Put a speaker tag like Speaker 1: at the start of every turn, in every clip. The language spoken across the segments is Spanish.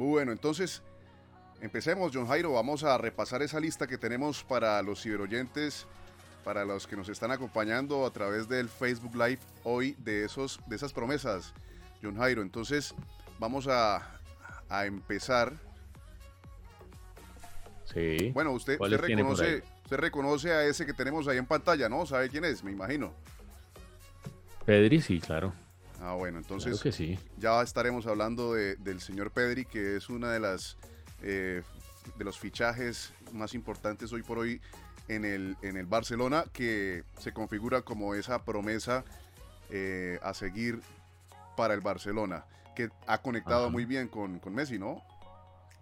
Speaker 1: Bueno, entonces empecemos, John Jairo. Vamos a repasar esa lista que tenemos para los ciberoyentes, para los que nos están acompañando a través del Facebook Live hoy de, esos, de esas promesas, John Jairo. Entonces, vamos a, a empezar.
Speaker 2: Sí.
Speaker 1: Bueno, usted, usted reconoce, usted reconoce a ese que tenemos ahí en pantalla, ¿no? ¿Sabe quién es? Me imagino.
Speaker 2: Pedri, sí, claro.
Speaker 1: Ah, bueno, entonces
Speaker 2: Claro que sí.
Speaker 1: ya estaremos hablando de- del señor Pedri, que es una de las eh, de los fichajes más importantes hoy por hoy en el, en el Barcelona, que se configura como esa promesa eh, a seguir para el Barcelona, que ha conectado
Speaker 2: Ajá.
Speaker 1: muy bien con, con Messi, ¿no?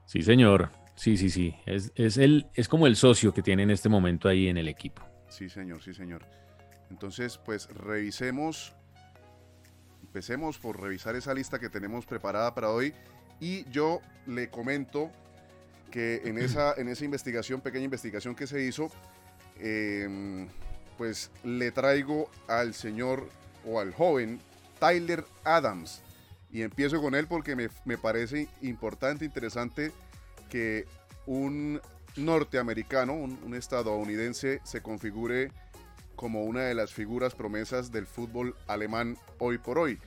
Speaker 2: Sí, señor. Sí, sí, sí. Es, es, el, es como el socio que tiene en este momento ahí en el equipo.
Speaker 1: Sí, señor, sí, señor. Entonces, pues revisemos, empecemos por revisar esa lista que tenemos preparada para hoy. Y yo le comento que en esa, en esa investigación, pequeña investigación que se hizo, eh, pues le traigo al señor o al joven Tyler Adams. Y empiezo con él porque me, me parece importante, interesante que un norteamericano, un, un estadounidense, se configure como una de las figuras promesas del fútbol alemán hoy por hoy.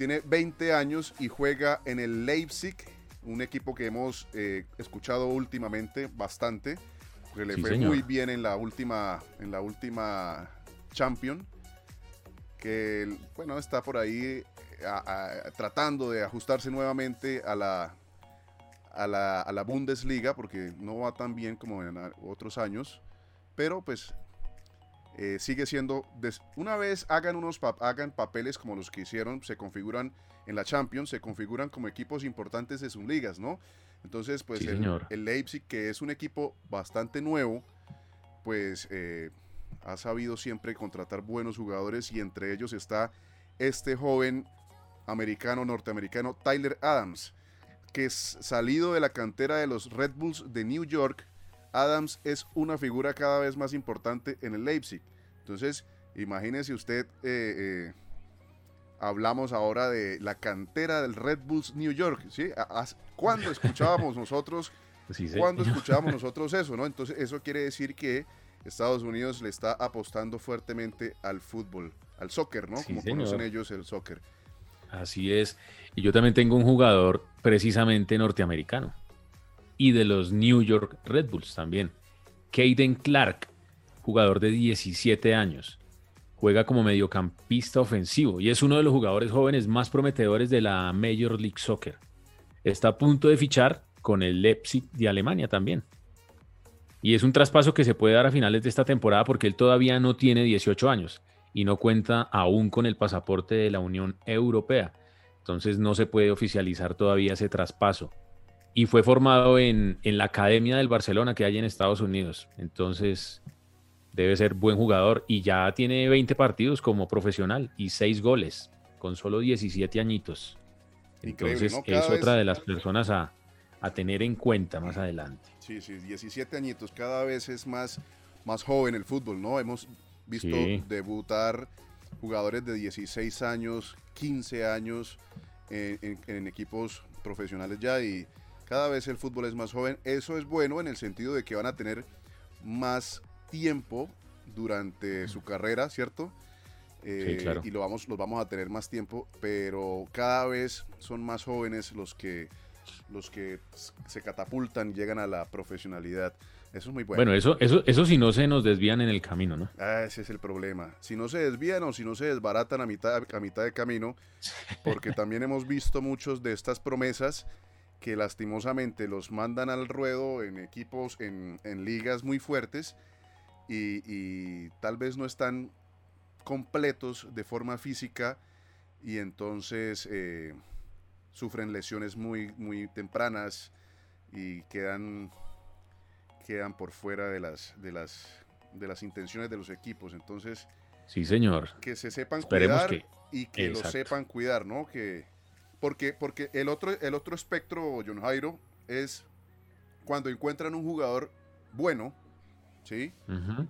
Speaker 1: Tiene 20 años y juega en el Leipzig, un equipo que hemos eh, escuchado últimamente bastante, que le
Speaker 2: Sí,
Speaker 1: fue
Speaker 2: señor.
Speaker 1: muy bien en la última, en la última Champion, que bueno está por ahí eh, a- a- tratando de ajustarse nuevamente a la, a la, a la Bundesliga, porque no va tan bien como en otros años, pero pues eh, sigue siendo, una vez hagan, unos hagan papeles como los que hicieron, se configuran en la Champions, se configuran como equipos importantes de sus ligas, ¿no? Entonces, pues
Speaker 2: Sí,
Speaker 1: el,
Speaker 2: señor.
Speaker 1: el Leipzig, que es un equipo bastante nuevo, pues eh, ha sabido siempre contratar buenos jugadores y entre ellos está este joven americano, norteamericano, Tyler Adams, que es salido de la cantera de los Red Bulls de New York. Adams es una figura cada vez más importante en el Leipzig. Entonces, imagínese usted, eh, eh, hablamos ahora de la cantera del Red Bulls New York. ¿sí? ¿Cuándo escuchábamos nosotros
Speaker 2: Sí, sí.
Speaker 1: cuando escuchábamos nosotros eso, ¿no? Entonces eso quiere decir que Estados Unidos le está apostando fuertemente al fútbol, al soccer, ¿no? Como
Speaker 2: señor.
Speaker 1: conocen ellos el soccer.
Speaker 2: Así es. Y yo también tengo un jugador precisamente norteamericano. Y de los New York Red Bulls también. Caden Clark, jugador de 17 años. Juega como mediocampista ofensivo y es uno de los jugadores jóvenes más prometedores de la Major League Soccer. Está a punto de fichar con el Leipzig de Alemania también. Y es un traspaso que se puede dar a finales de esta temporada porque él todavía no tiene 18 años y no cuenta aún con el pasaporte de la Unión Europea. Entonces no se puede oficializar todavía ese traspaso. Y fue formado en, en la Academia del Barcelona que hay en Estados Unidos. Entonces debe ser buen jugador y ya tiene 20 partidos como profesional y 6 goles con solo 17 añitos. Entonces es otra de las personas a, a tener en cuenta más adelante.
Speaker 1: Sí, sí, 17 añitos, cada vez es más, más joven el fútbol, ¿no? Hemos visto
Speaker 2: Sí.
Speaker 1: debutar jugadores de 16 años, 15 años en, en- en equipos profesionales ya y cada vez el fútbol es más joven. Eso es bueno en el sentido de que van a tener más tiempo durante su carrera, ¿cierto? Eh,
Speaker 2: claro.
Speaker 1: Y lo vamos, los vamos a tener más tiempo, pero cada vez son más jóvenes los que los que se catapultan y llegan a la profesionalidad. Eso es muy bueno.
Speaker 2: Bueno, eso, eso, eso si no se nos desvían en el camino, ¿no?
Speaker 1: Ah, ese es el problema. Si no se desvían o si no se desbaratan a mitad, a mitad de camino, porque también hemos visto muchos de estas promesas que lastimosamente los mandan al ruedo en equipos, en, en ligas muy fuertes y, y tal vez no están completos de forma física y entonces eh, sufren lesiones muy, muy tempranas y quedan, quedan por fuera de las, de, las, de las intenciones de los equipos. Entonces,
Speaker 2: Sí, señor.
Speaker 1: que se sepan
Speaker 2: Esperemos
Speaker 1: cuidar
Speaker 2: que-
Speaker 1: y que
Speaker 2: Exacto.
Speaker 1: lo sepan cuidar, ¿no? Que, porque, porque el otro, el otro espectro, John Jairo, es cuando encuentran un jugador bueno, ¿sí?
Speaker 2: Ujú.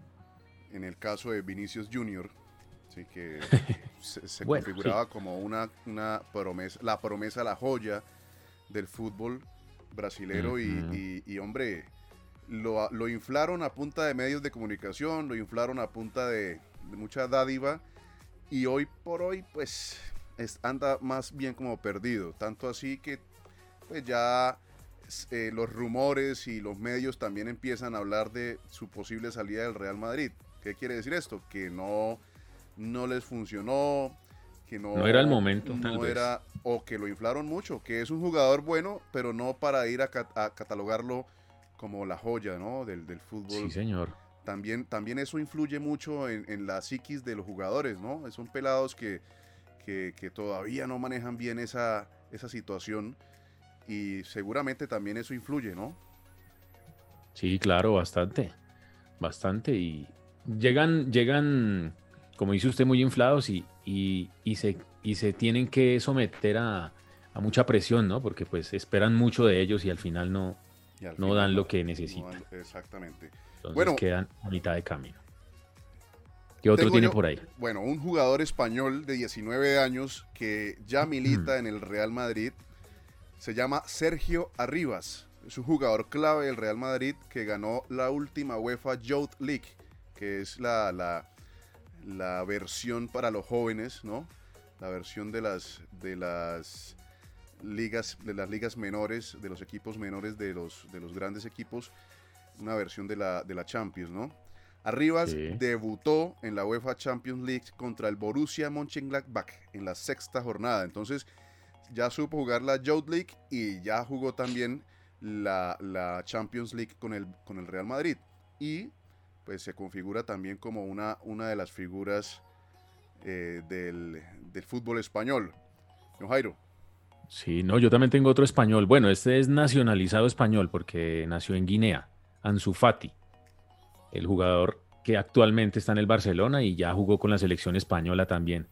Speaker 1: En el caso de Vinicius Junior, ¿sí? que se, se
Speaker 2: Bueno,
Speaker 1: configuraba como una, una promesa, la promesa, la joya del fútbol. brasilero y, hombre, lo, inflaron a punta de medios de comunicación, lo inflaron a punta de, mucha dádiva y hoy por hoy pues anda más bien como perdido, tanto así que pues ya eh, los rumores y los medios también empiezan a hablar de su posible salida del Real Madrid. ¿Qué quiere decir esto? Que no, no les funcionó, que no,
Speaker 2: era el momento.
Speaker 1: No era, o que lo inflaron mucho, que es un jugador bueno, pero no para ir a, catalogarlo como la joya ¿no? del, del, fútbol.
Speaker 2: Sí, señor.
Speaker 1: También, también eso influye mucho en, en, la psiquis de los jugadores, ¿no? Son pelados que, que, que todavía no manejan bien esa, esa situación y seguramente también eso influye, ¿no?
Speaker 2: Sí, claro, bastante, bastante y llegan, llegan, como dice usted, muy inflados y, y, se, y se tienen que someter a, a, mucha presión, ¿no? Porque pues esperan mucho de ellos y al final no, no dan lo que necesitan.
Speaker 1: exactamente.
Speaker 2: Entonces bueno, quedan a mitad de camino. ¿Qué otro tiene por ahí?
Speaker 1: Bueno, un jugador español de 19 años que ya milita en el Real Madrid se llama Sergio Arribas. Es un jugador clave del Real Madrid que ganó la última UEFA Youth League, que es la, la, versión para los jóvenes, ¿no? La versión de las, de las ligas, de las ligas menores, de los equipos menores de los, de los grandes equipos, una versión de la, de la Champions, ¿no? Arribas debutó en la UEFA Champions League contra el Borussia Mönchengladbach en la sexta jornada. Entonces, ya supo jugar la Youth League y ya jugó también la, Champions League con el, con el Real Madrid. Y pues se configura también como una, una de las figuras eh, del, fútbol español. ¿No, Jairo?
Speaker 2: Sí, no, yo también tengo otro español. Bueno, este es nacionalizado español porque nació en Guinea, Ansu Fati, el jugador que actualmente está en el Barcelona y ya jugó con la selección española también.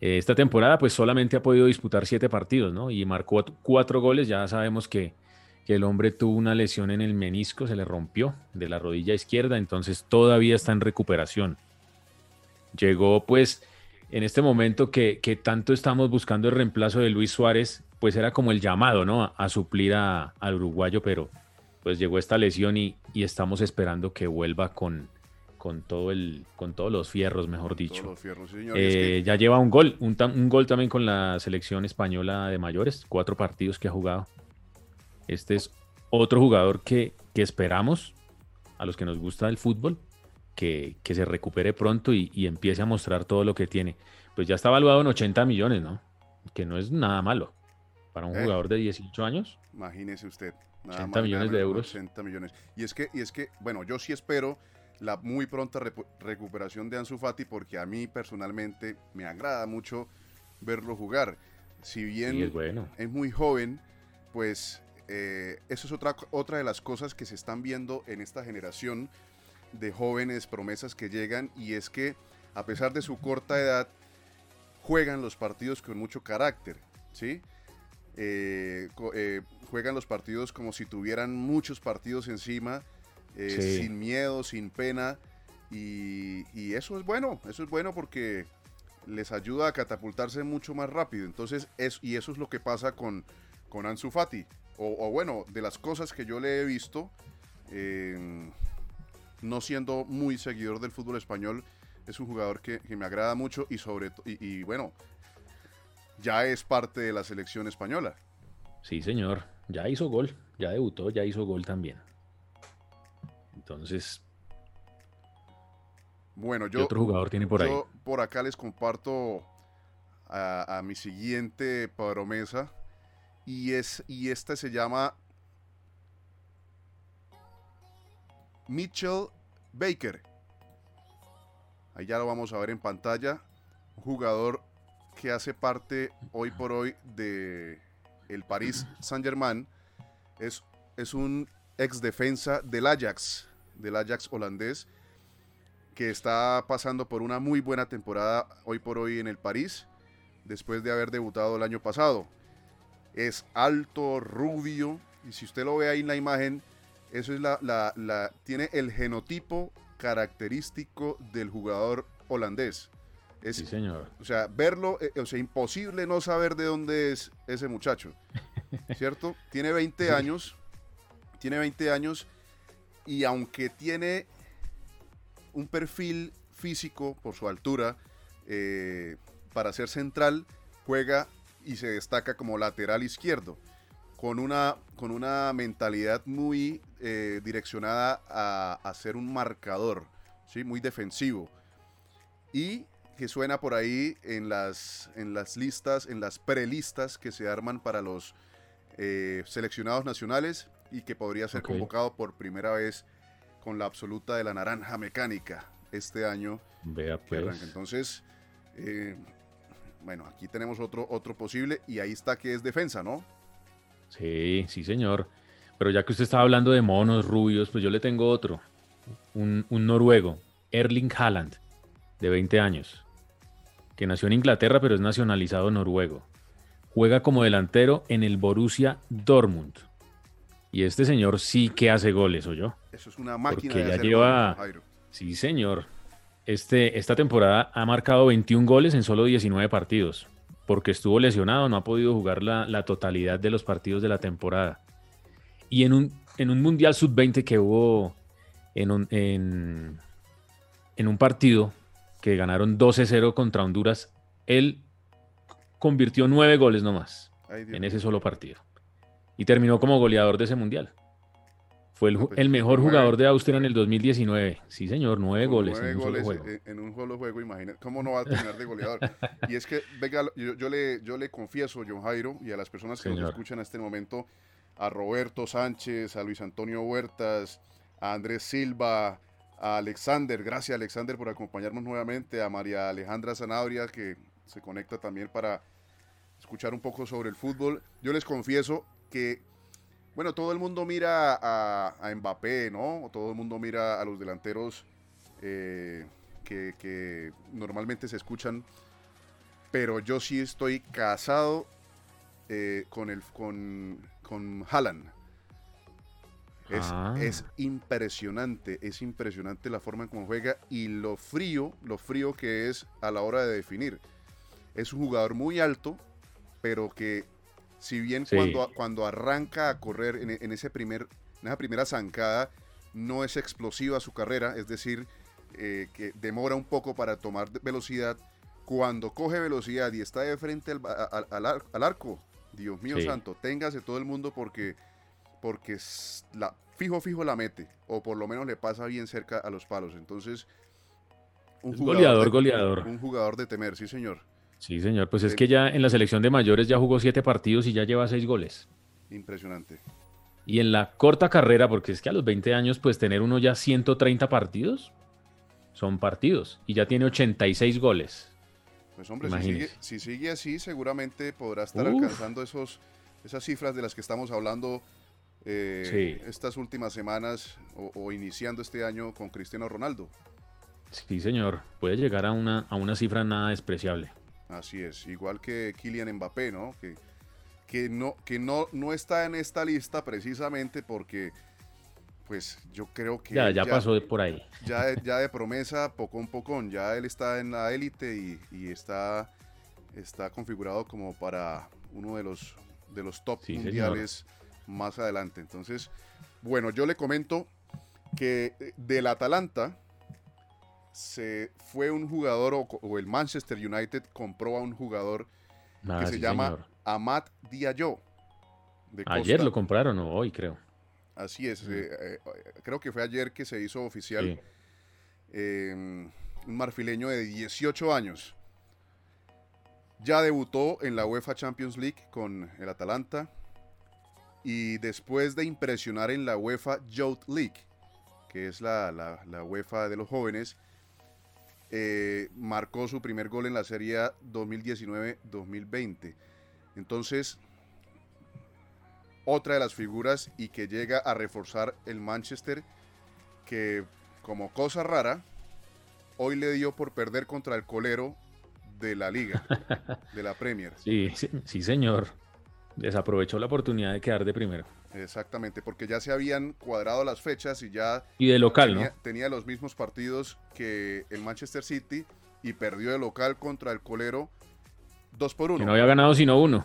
Speaker 2: Eh, esta temporada pues solamente ha podido disputar siete partidos, ¿no? Y marcó cuatro goles, ya sabemos que, el hombre tuvo una lesión en el menisco, se le rompió de la rodilla izquierda, entonces todavía está en recuperación. Llegó pues en este momento que, tanto estamos buscando el reemplazo de Luis Suárez, pues era como el llamado, ¿no? A, suplir al uruguayo, pero pues llegó esta lesión y estamos esperando que vuelva con, con todo el con todos los fierros, mejor dicho. Eh, ya lleva un gol, un, gol también con la selección española de mayores, cuatro partidos que ha jugado. Este es otro jugador que, que esperamos, a los que nos gusta el fútbol, que, que se recupere pronto y, empiece a mostrar todo lo que tiene. Pues ya está evaluado en 80 millones, ¿no? Que no es nada malo para un eh. jugador de 18 años.
Speaker 1: Imagínese usted.
Speaker 2: 80 millones de euros.
Speaker 1: 80 millones. Y es que, y es que, bueno, yo sí espero la muy pronta recuperación de Ansu Fati porque a mí personalmente me agrada mucho verlo jugar. Si bien
Speaker 2: es, bueno.
Speaker 1: es, muy joven, pues eh, eso es otra, otra de las cosas que se están viendo en esta generación de jóvenes promesas que llegan y es que a pesar de su corta edad juegan los partidos con mucho carácter, ¿sí? Eh, eh, juegan los partidos como si tuvieran muchos partidos encima eh, sin miedo, sin pena. Y, eso es bueno, eso es bueno porque les ayuda a catapultarse mucho más rápido. Entonces, es, y eso es lo que pasa con, con Ansu Fati. O, bueno, de las cosas que yo le he visto, no siendo muy seguidor del fútbol español, es un jugador que, me agrada mucho y sobre y, y bueno, ya es parte de la selección española.
Speaker 2: Sí, señor. Ya hizo gol, ya debutó, ya hizo gol también. Entonces,
Speaker 1: bueno, yo,
Speaker 2: otro jugador tiene por
Speaker 1: yo por acá les comparto a, mi siguiente promesa y es y este se llama Mitchell Baker. Ahí ya lo vamos a ver en pantalla. Un jugador que hace parte hoy por hoy de el Paris Saint-Germain. Es, es un ex defensa del Ajax del Ajax holandés, que está pasando por una muy buena temporada hoy por hoy en el París, después de haber debutado el año pasado. Es alto, rubio, y si usted lo ve ahí en la imagen, eso es la, la, tiene el genotipo característico del jugador holandés. Es,
Speaker 2: sí, señor.
Speaker 1: O sea, verlo, eh, o sea, imposible no saber de dónde es ese muchacho. ¿cierto? Tiene 20 años, tiene 20 años y aunque tiene un perfil físico por su altura eh, para ser central, juega y se destaca como lateral izquierdo, con una, con una mentalidad muy eh, direccionada a, a, ser un marcador, ¿sí? muy defensivo. Y que suena por ahí en las, en las listas, en las prelistas que se arman para los eh, seleccionados nacionales y que podría ser convocado por primera vez con la absoluta de la naranja mecánica este año.
Speaker 2: Vea pues.
Speaker 1: Entonces, eh, bueno, aquí tenemos otro, otro posible y ahí está que es defensa, ¿no?
Speaker 2: Sí, sí, señor. Pero ya que usted estaba hablando de monos rubios, pues yo le tengo otro. Un, un noruego, Erling Haaland, de 20 años que nació en Inglaterra pero es nacionalizado noruego. Juega como delantero en el Borussia Dortmund. Y este señor sí que hace goles, ¿o yo?
Speaker 1: Eso es una máquina
Speaker 2: Porque ya lleva... sí, señor. Este, esta temporada ha marcado 21 goles en solo 19 partidos. Porque estuvo lesionado, no ha podido jugar la, totalidad de los partidos de la temporada. Y en un, en un Mundial Sub-20 que hubo en un, en, en un partido que ganaron 12-0 contra Honduras, él convirtió nueve goles nomás en ese solo partido. Y terminó como goleador de ese mundial. Fue el, pues, mejor jugador de Austria en el 2019. Sí, señor, nueve goles.
Speaker 1: en un solo juego. En, un solo juego, imagínate. ¿Cómo no va a terminar de goleador? y es que, venga, yo, le, yo le confieso, John Jairo, y a las personas que nos escuchan en este momento, a Roberto Sánchez, a Luis Antonio Huertas, a Andrés Silva, a Alexander, gracias Alexander por acompañarnos nuevamente, a María Alejandra Zanabria que se conecta también para escuchar un poco sobre el fútbol. Yo les confieso que, bueno, todo el mundo mira a, Mbappé, ¿no? Todo el mundo mira a los delanteros eh, que, normalmente se escuchan, pero yo sí estoy casado eh, con, el, con, con Haaland. Ah. Es, impresionante, es impresionante la forma en cómo juega y lo frío, lo frío que es a la hora de definir. Es un jugador muy alto, pero que si bien cuando, cuando arranca a correr en, ese primer, en esa primera zancada, no es explosiva su carrera, es decir, eh, que demora un poco para tomar velocidad. Cuando coge velocidad y está de frente al, arco, Dios mío santo, téngase todo el mundo porque porque la, fijo, fijo la mete, o por lo menos le pasa bien cerca a los palos. Entonces,
Speaker 2: un goleador, goleador.
Speaker 1: Un jugador de temer, sí, señor.
Speaker 2: Sí, señor. Pues es que ya en la selección de mayores ya jugó siete partidos y ya lleva seis goles.
Speaker 1: Impresionante.
Speaker 2: Y en la corta carrera, porque es que a los 20 años, pues tener uno ya 130 partidos, son partidos. Y ya tiene 86 goles.
Speaker 1: Pues hombre, si sigue, así, seguramente podrá estar alcanzando esos, esas cifras de las que estamos hablando eh, estas últimas semanas o, iniciando este año con Cristiano Ronaldo.
Speaker 2: Sí, señor, puede llegar a una, a una cifra nada despreciable.
Speaker 1: Así es, igual que Kylian Mbappé, ¿no? Que, que, no, que no, no está en esta lista precisamente porque, pues yo creo que...
Speaker 2: Ya, ya, pasó por ahí.
Speaker 1: Ya, ya de promesa, poco a poco, ya él está en la élite y, está, está configurado como para uno de los, de los top mundiales más adelante. Entonces, bueno, yo le comento que eh, del Atalanta se fue un jugador o, el Manchester United compró a un jugador que ah, se llama Amat Diallo.
Speaker 2: Ayer lo compraron o hoy creo.
Speaker 1: Así es, eh, eh, creo que fue ayer que se hizo oficial. Em, un marfileño de 18 años. Ya debutó en la UEFA Champions League con el Atalanta y después de impresionar en la UEFA Youth League, que es la, la, UEFA de los jóvenes, eh, marcó su primer gol en la Serie 2019-2020. Entonces, otra de las figuras y que llega a reforzar el Manchester, que como cosa rara, hoy le dio por perder contra el colero de la liga, de la Premier.
Speaker 2: Sí, sí, señor desaprovechó la oportunidad de quedar de primero.
Speaker 1: Exactamente, porque ya se habían cuadrado las fechas y ya...
Speaker 2: Y de local,
Speaker 1: tenía, ¿no? Tenía los mismos partidos que el Manchester City y perdió de local contra el Colero 2 por 1.
Speaker 2: Que no había ganado sino uno.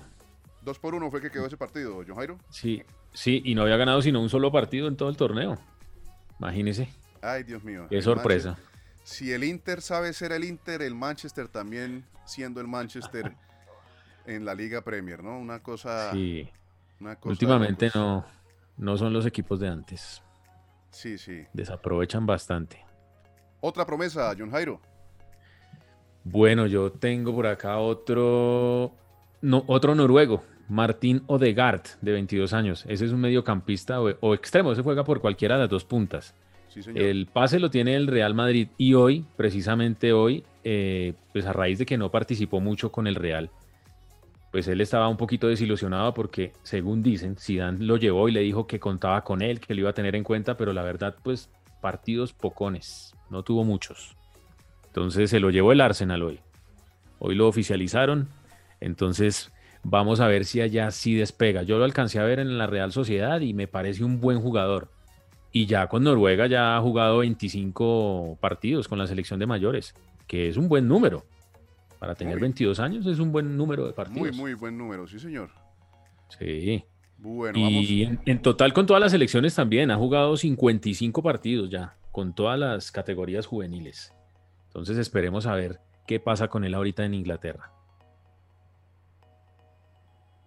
Speaker 1: 2 por 1 fue que quedó ese partido, John Jairo.
Speaker 2: Sí, sí, y no había ganado sino un solo partido en todo el torneo. Imagínese.
Speaker 1: Ay, Dios mío.
Speaker 2: Qué sorpresa.
Speaker 1: Si el Inter sabe ser el Inter, el Manchester también siendo el Manchester en la Liga Premier, ¿no? Una cosa.
Speaker 2: Sí. Últimamente no, no son los equipos de antes.
Speaker 1: Sí, sí.
Speaker 2: Desaprovechan bastante.
Speaker 1: Otra promesa, John Jairo.
Speaker 2: Bueno, yo tengo por acá otro, no, otro noruego, Martín Odegaard, de 22 años. Ese es un mediocampista o, extremo, se juega por cualquiera de las dos puntas. El pase lo tiene el Real Madrid y hoy, precisamente hoy, eh, pues a raíz de que no participó mucho con el Real, pues él estaba un poquito desilusionado porque, según dicen, Zidane lo llevó y le dijo que contaba con él, que lo iba a tener en cuenta, pero la verdad, pues partidos pocones, no tuvo muchos. Entonces se lo llevó el Arsenal hoy. Hoy lo oficializaron, entonces vamos a ver si allá sí despega. Yo lo alcancé a ver en la Real Sociedad y me parece un buen jugador. Y ya con Noruega ya ha jugado 25 partidos con la selección de mayores, que es un buen número. Para tener 22 años es un buen número de partidos.
Speaker 1: Muy, muy buen número, sí, señor.
Speaker 2: Sí. Bueno, y En, en, total con todas las selecciones también ha jugado 55 partidos ya, con todas las categorías juveniles. Entonces esperemos a ver qué pasa con él ahorita en Inglaterra.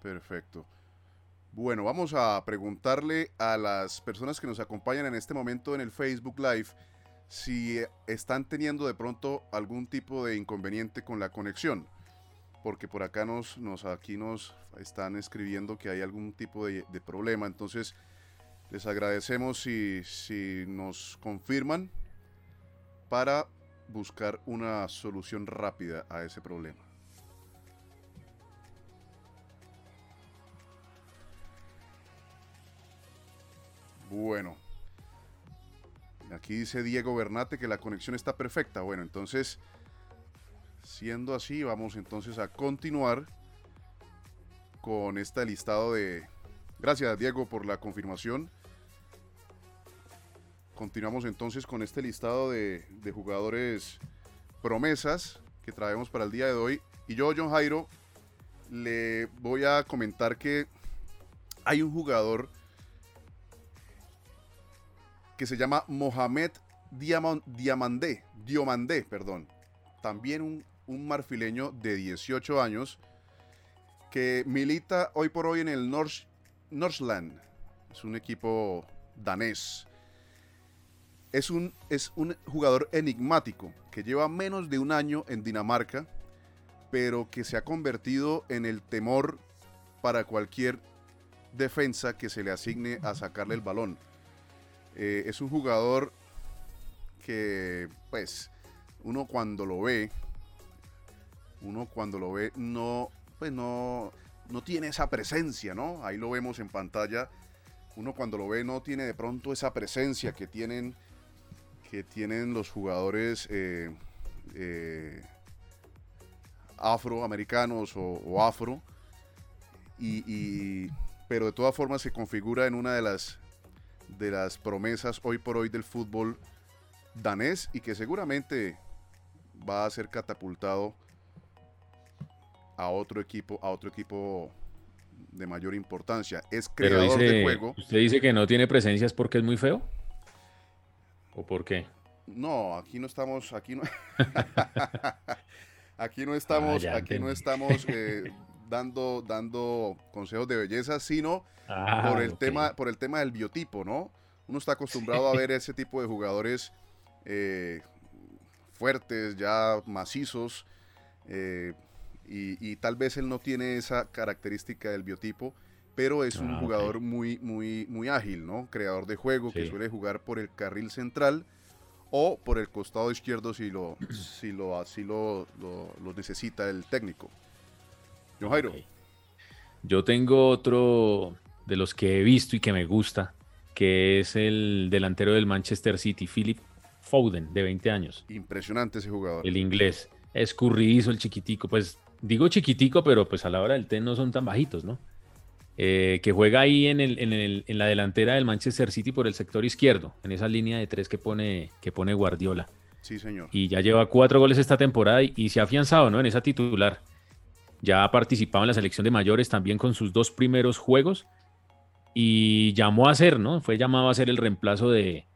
Speaker 1: Perfecto. Bueno, vamos a preguntarle a las personas que nos acompañan en este momento en el Facebook Live si están teniendo de pronto algún tipo de inconveniente con la conexión. Porque por acá nos, nos aquí nos están escribiendo que hay algún tipo de, problema. Entonces, les agradecemos si, si nos confirman para buscar una solución rápida a ese problema. Bueno. Aquí dice Diego Bernate que la conexión está perfecta. Bueno, entonces, siendo así, vamos entonces a continuar con este listado de... Gracias Diego por la confirmación. Continuamos entonces con este listado de, de jugadores promesas que traemos para el día de hoy. Y yo, John Jairo, le voy a comentar que hay un jugador que se llama Mohamed Diamandé, Diomandé, perdón. También un, un, marfileño de 18 años que milita hoy por hoy en el North. Es un equipo danés. Es un, es un jugador enigmático que lleva menos de un año en Dinamarca, pero que se ha convertido en el temor para cualquier defensa que se le asigne a sacarle el balón. Eh, es un jugador que, pues, uno cuando lo ve, uno cuando lo ve no, pues no, no tiene esa presencia, ¿no? Ahí lo vemos en pantalla. Uno cuando lo ve no tiene de pronto esa presencia que tienen, que tienen los jugadores eh, eh, afroamericanos o, afro. y, pero de todas formas se configura en una de las de las promesas hoy por hoy del fútbol danés y que seguramente va a ser catapultado a otro equipo, a otro equipo de mayor importancia. Es creador de juego.
Speaker 2: ¿Usted dice que no tiene presencias porque es muy feo? ¿O por qué?
Speaker 1: No, aquí no estamos, aquí no, aquí no estamos, ah, aquí no estamos eh, dando, dando consejos de belleza, sino ah, por, el tema, por el tema del biotipo, ¿no? Uno está acostumbrado a ver ese tipo de jugadores eh, fuertes, ya macizos, eh, y, tal vez él no tiene esa característica del biotipo, pero es un ah, jugador muy, muy, muy ágil, ¿no? Creador de juego que suele jugar por el carril central o por el costado izquierdo si lo, si lo, así lo, lo necesita el técnico. Jairo.
Speaker 2: Yo tengo otro de los que he visto y que me gusta, que es el delantero del Manchester City, Philip Foden, de 20 años.
Speaker 1: Impresionante ese jugador.
Speaker 2: El inglés. Escurridizo el chiquitico. Pues digo chiquitico, pero pues a la hora del ten no son tan bajitos, ¿no? Eh, que juega ahí en, el, en, la delantera del Manchester City por el sector izquierdo, en esa línea de tres que pone, que pone Guardiola.
Speaker 1: Sí, señor.
Speaker 2: Y ya lleva cuatro goles esta temporada y, y se ha afianzado, ¿no? En esa titular. Ya ha participado en la selección de mayores también con sus dos primeros juegos y llamó a ser, ¿no? Fue llamado a ser el reemplazo de,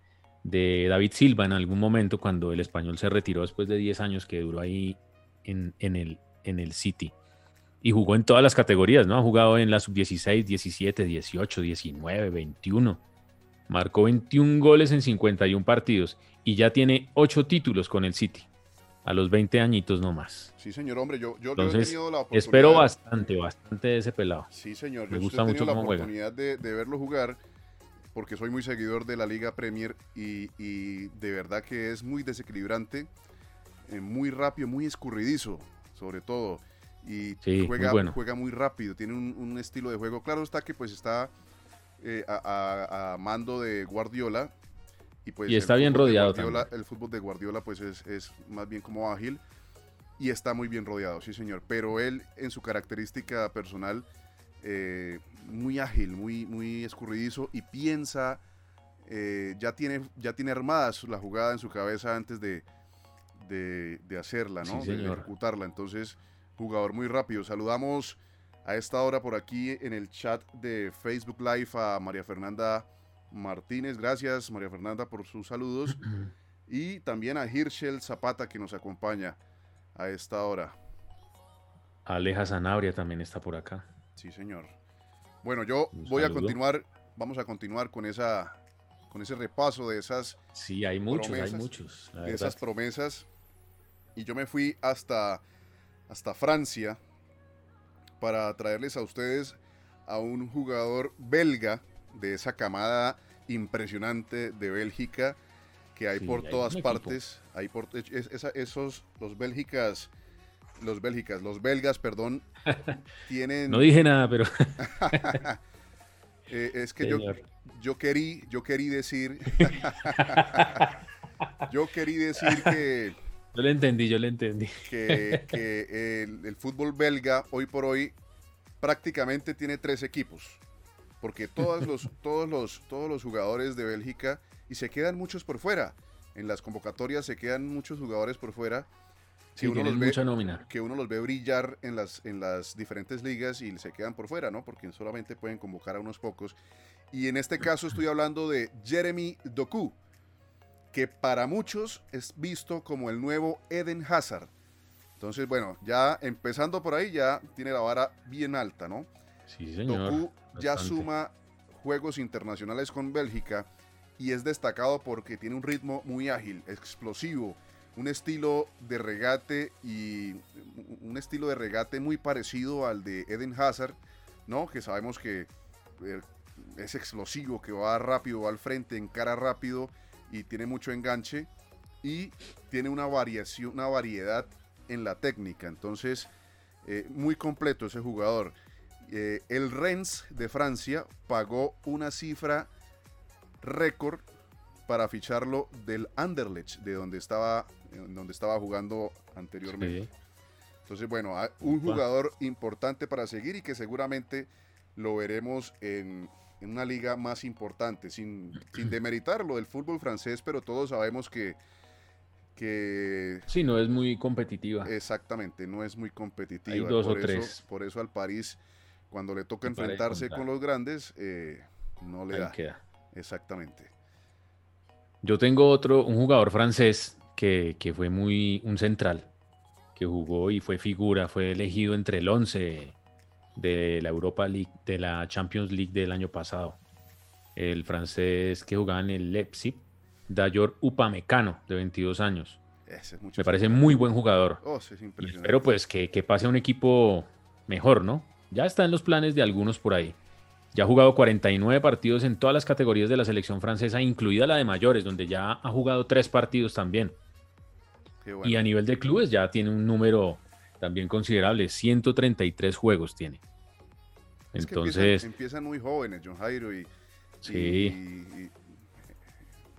Speaker 2: David Silva en algún momento cuando el español se retiró después de 10 años que duró ahí en, en, el, en el City. Y jugó en todas las categorías, ¿no? Ha jugado en la sub-16, 17, 18, 19, 21. Marcó 21 goles en 51 partidos y ya tiene 8 títulos con el City. A los 20 añitos nomás.
Speaker 1: Sí, señor, hombre, yo, yo,
Speaker 2: Entonces,
Speaker 1: he tenido la oportunidad.
Speaker 2: espero bastante, bastante de ese pelado.
Speaker 1: Sí, señor.
Speaker 2: Me
Speaker 1: yo
Speaker 2: gusta
Speaker 1: he
Speaker 2: mucho
Speaker 1: la oportunidad de, de verlo jugar porque soy muy seguidor de la Liga Premier y, y de verdad que es muy desequilibrante, eh, muy rápido, muy escurridizo, sobre todo. Y
Speaker 2: Sí, muy
Speaker 1: juega,
Speaker 2: bueno.
Speaker 1: juega muy rápido, tiene un, un estilo de juego. Claro está que pues está eh, a, a- a mando de Guardiola. Y, pues
Speaker 2: Y está bien rodeado.
Speaker 1: El fútbol de Guardiola pues es, es más bien como ágil y está muy bien rodeado, sí señor. Pero él en su característica personal eh, muy ágil, muy, muy escurridizo y piensa, eh, ya, tiene, ya tiene armada su- la jugada en su cabeza antes de, de, de hacerla, ¿no?
Speaker 2: Sí,
Speaker 1: de ejecutarla. Entonces, jugador muy rápido. Saludamos a esta hora por aquí en el chat de Facebook Live a María Fernanda Martínez. Gracias, María Fernanda, por sus saludos. Y también a Hirschel Zapata que nos acompaña a esta hora.
Speaker 2: Aleja Sanabria también está por acá.
Speaker 1: Sí, señor. Bueno, yo
Speaker 2: Un
Speaker 1: voy a continuar, vamos a continuar con esa con ese repaso de esas
Speaker 2: Sí, hay muchos, hay
Speaker 1: Promesas.
Speaker 2: muchos. la
Speaker 1: de esas promesas y yo me fui hasta hasta Francia para traerles a ustedes a un jugador belga de esa camada impresionante de Bélgica que hay
Speaker 2: Sí,
Speaker 1: por
Speaker 2: hay
Speaker 1: todas
Speaker 2: equipo.
Speaker 1: partes, hay por es- esos los bélgicas los bélgicas, los belgas, perdón, tienen
Speaker 2: No dije nada, pero
Speaker 1: Eh, es que yo, yo querí, yo querí decir, yo querí decir que,
Speaker 2: yo le entendí, yo le entendí.
Speaker 1: que, que el, el fútbol belga hoy por hoy prácticamente tiene tres equipos, porque todos los, todos los, todos los jugadores de Bélgica y se quedan muchos por fuera. En las convocatorias se quedan muchos jugadores por fuera.
Speaker 2: Sí,
Speaker 1: uno los ve-
Speaker 2: nómina.
Speaker 1: que uno los ve brillar en las, en las diferentes ligas y se quedan por fuera, ¿no? Porque solamente pueden convocar a unos pocos. Y en este caso estoy hablando de Jeremy Doku, que para muchos es visto como el nuevo Eden Hazard. Entonces, bueno, ya empezando por ahí, ya tiene la vara bien alta, ¿no?
Speaker 2: Sí, señor.
Speaker 1: Doku ya
Speaker 2: bastante.
Speaker 1: suma juegos internacionales con Bélgica y es destacado porque tiene un ritmo muy ágil, explosivo, un estilo de regate y un estilo de regate muy parecido al de Eden Hazard, ¿no? Que sabemos que eh, es explosivo, que va rápido, va al frente, encara rápido y tiene mucho enganche y tiene una variación, una variedad en la técnica. Entonces, eh, muy completo ese jugador. Eh, el Rennes de Francia pagó una cifra récord para ficharlo del Anderlecht, de donde estaba, en donde estaba jugando anteriormente.
Speaker 2: Sí.
Speaker 1: Entonces, bueno, un jugador importante para seguir y que seguramente lo veremos en, en una liga más importante, sin, sin demeritar lo del fútbol francés, pero todos sabemos que, que
Speaker 2: Sí, no es muy competitiva.
Speaker 1: exactamente no es muy competitiva.
Speaker 2: Hay dos
Speaker 1: por
Speaker 2: o
Speaker 1: eso,
Speaker 2: tres.
Speaker 1: Por eso al París, cuando le toca enfrentarse con los grandes, eh, no le
Speaker 2: Ahí
Speaker 1: da.
Speaker 2: queda.
Speaker 1: Exactamente.
Speaker 2: Yo tengo otro, un jugador francés que, que fue muy un central, que jugó y fue figura, fue elegido entre el 11 de la Europa League, de la Champions League del año pasado. El francés que jugaba en el Leipzig, Dayor Upamecano, de 22 años.
Speaker 1: Ese es mucho
Speaker 2: Me parece muy buen jugador.
Speaker 1: Oh, sí, es
Speaker 2: Y
Speaker 1: impresionante.
Speaker 2: espero pues que, que pase a un equipo mejor, ¿no? Ya está en los planes de algunos por ahí. Ya ha jugado 49 partidos en todas las categorías de la selección francesa, incluida la de mayores, donde ya ha jugado tres partidos también.
Speaker 1: Bueno.
Speaker 2: Y a nivel de clubes ya tiene un número también considerable, 133 juegos tiene.
Speaker 1: Es
Speaker 2: Entonces,
Speaker 1: empiezan, empiezan muy jóvenes, John Jairo, y,
Speaker 2: sí,
Speaker 1: y- y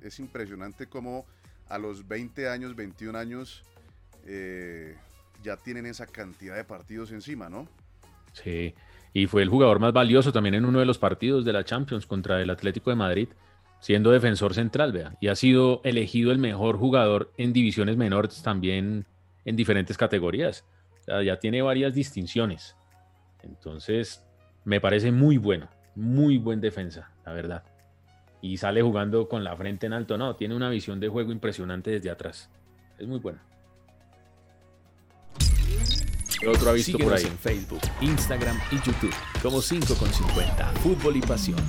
Speaker 1: es impresionante cómo a los 20 años, 21 años, eh, ya tienen esa cantidad de partidos encima, ¿no?
Speaker 2: Sí. Y fue el jugador más valioso también en uno de los partidos de la Champions contra el Atlético de Madrid, siendo defensor central, vea. Y ha sido elegido el mejor jugador en divisiones menores también en diferentes categorías. ya tiene varias distinciones. Entonces, me parece muy bueno, muy buen defensa, la verdad. Y sale jugando con la frente en alto. No, tiene una visión de juego impresionante desde atrás. Es muy bueno.
Speaker 3: Otro ha visto por ahí? en Facebook, Instagram y YouTube como 5 con 50 Fútbol y Pasión.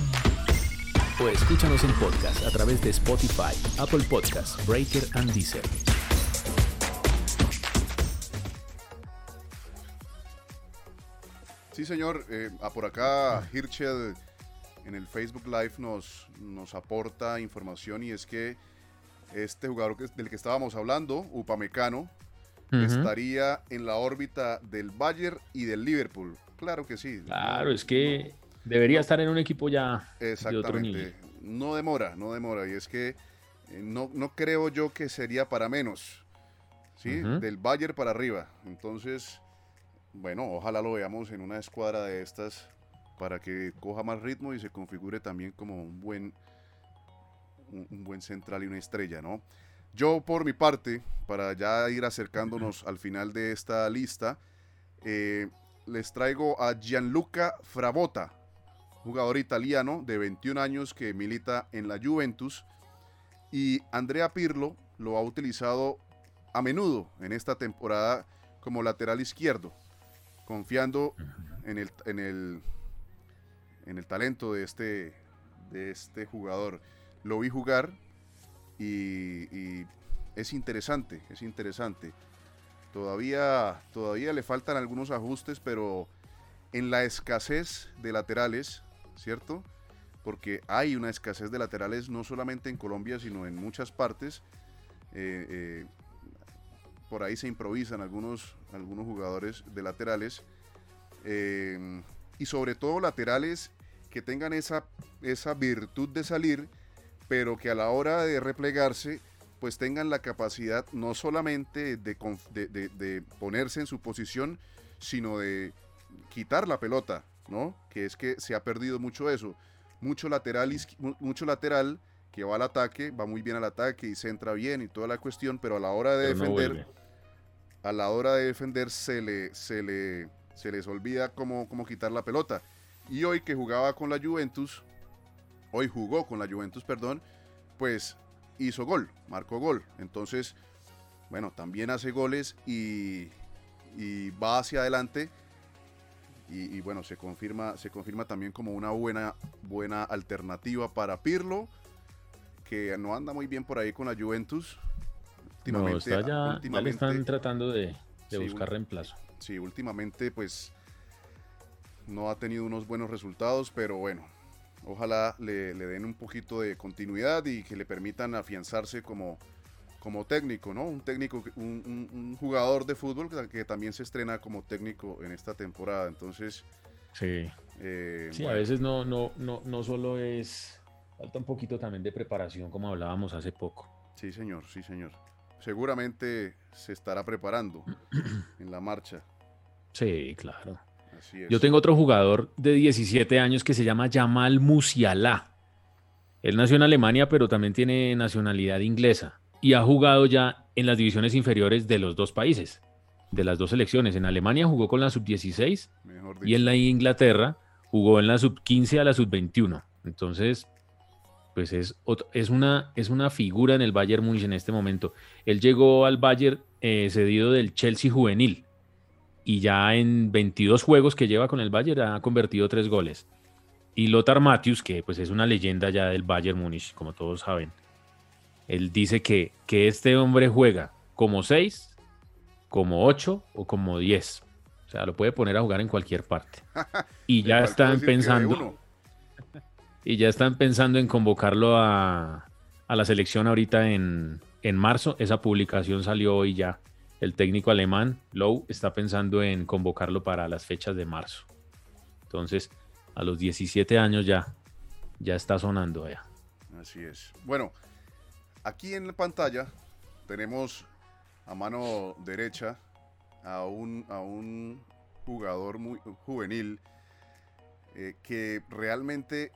Speaker 3: O escúchanos en podcast a través de Spotify, Apple Podcasts, Breaker and Deezer.
Speaker 1: Sí, señor. Eh, por acá Hirschel en el Facebook Live nos, nos aporta información y es que este jugador del que estábamos hablando, Upamecano, estaría en la órbita del Bayern y del Liverpool. Claro que sí.
Speaker 2: Claro, es que debería estar en un equipo ya
Speaker 1: de otro nivel. No demora, no demora. Y es que eh, no, no creo yo que sería para menos. ¿sí? Del Bayern para arriba. Entonces, bueno, ojalá lo veamos en una escuadra de estas para que coja más ritmo y se configure también como un buen, un buen central y una estrella, ¿no? Yo por mi parte, para ya ir acercándonos al final de esta lista, eh, les traigo a Gianluca Frabotta, jugador italiano de 21 años que milita en la Juventus. Y Andrea Pirlo lo ha utilizado a menudo en esta temporada como lateral izquierdo, confiando en el, en el, en el talento de este, de este jugador. Lo vi jugar y, es interesante, es interesante. Todavía, todavía le faltan algunos ajustes, pero en la escasez de laterales, ¿cierto? Porque hay una escasez de laterales no solamente en Colombia, sino en muchas partes. Eh, eh, por ahí se improvisan algunos, algunos jugadores de laterales. Eh, y sobre todo laterales que tengan esa, esa virtud de salir pero que a la hora de replegarse, pues tengan la capacidad no solamente de, ponerse en su posición, sino de quitar la pelota, ¿no? Que es que se ha perdido mucho eso. Mucho lateral, mucho lateral que va al ataque, va muy bien al ataque y se entra bien y toda la cuestión, pero a la hora de defender, a la hora de defender se le, se le, se les olvida cómo, cómo quitar la pelota. Y hoy que jugaba con la Juventus, hoy jugó con la Juventus, perdón, pues hizo gol, marcó gol. Entonces, bueno, también hace goles y, va hacia adelante. Y, bueno, se confirma, se confirma también como una buena, buena alternativa para Pirlo, que no anda muy bien por ahí con la Juventus.
Speaker 2: Últimamente, no, ya, últimamente, están tratando de, buscar reemplazo.
Speaker 1: Sí, últimamente pues no ha tenido unos buenos resultados, pero bueno, Ojalá le, den un poquito de continuidad y que le permitan afianzarse como, como técnico, ¿no? Un técnico, un, jugador de fútbol que, también se estrena como técnico en esta temporada. Entonces.
Speaker 2: Sí. Eh, sí, a veces no, no, no, no solo es. Falta un poquito también de preparación, como hablábamos hace poco.
Speaker 1: Sí, señor, sí, señor. Seguramente se estará preparando en la marcha.
Speaker 2: Sí, claro. Yo tengo otro jugador de 17 años que se llama Jamal Musiala. Él nació en Alemania, pero también tiene nacionalidad inglesa y ha jugado ya en las divisiones inferiores de los dos países, de las dos selecciones. En Alemania jugó con la sub-16 y en la Inglaterra jugó en la sub-15 a la sub-21. Entonces, pues es, es, una, es una figura en el Bayern Múnich en este momento. Él llegó al Bayern eh, cedido del Chelsea juvenil y ya en 22 juegos que lleva con el Bayern ha convertido tres goles. Y Lothar Matthäus, que pues es una leyenda ya del Bayern Múnich, como todos saben, él dice que, que este hombre juega como 6, como 8 o como 10. O sea, lo puede poner a jugar en cualquier parte. Y ya están pensando... Y ya están pensando en convocarlo a, a la selección ahorita en, en marzo. Esa publicación salió hoy ya el técnico alemán, Lowe, está pensando en convocarlo para las fechas de marzo. Entonces, a los 17 años ya, ya está sonando ya.
Speaker 1: Así es. Bueno, aquí en la pantalla tenemos a mano derecha a un, a un jugador muy juvenil eh, que realmente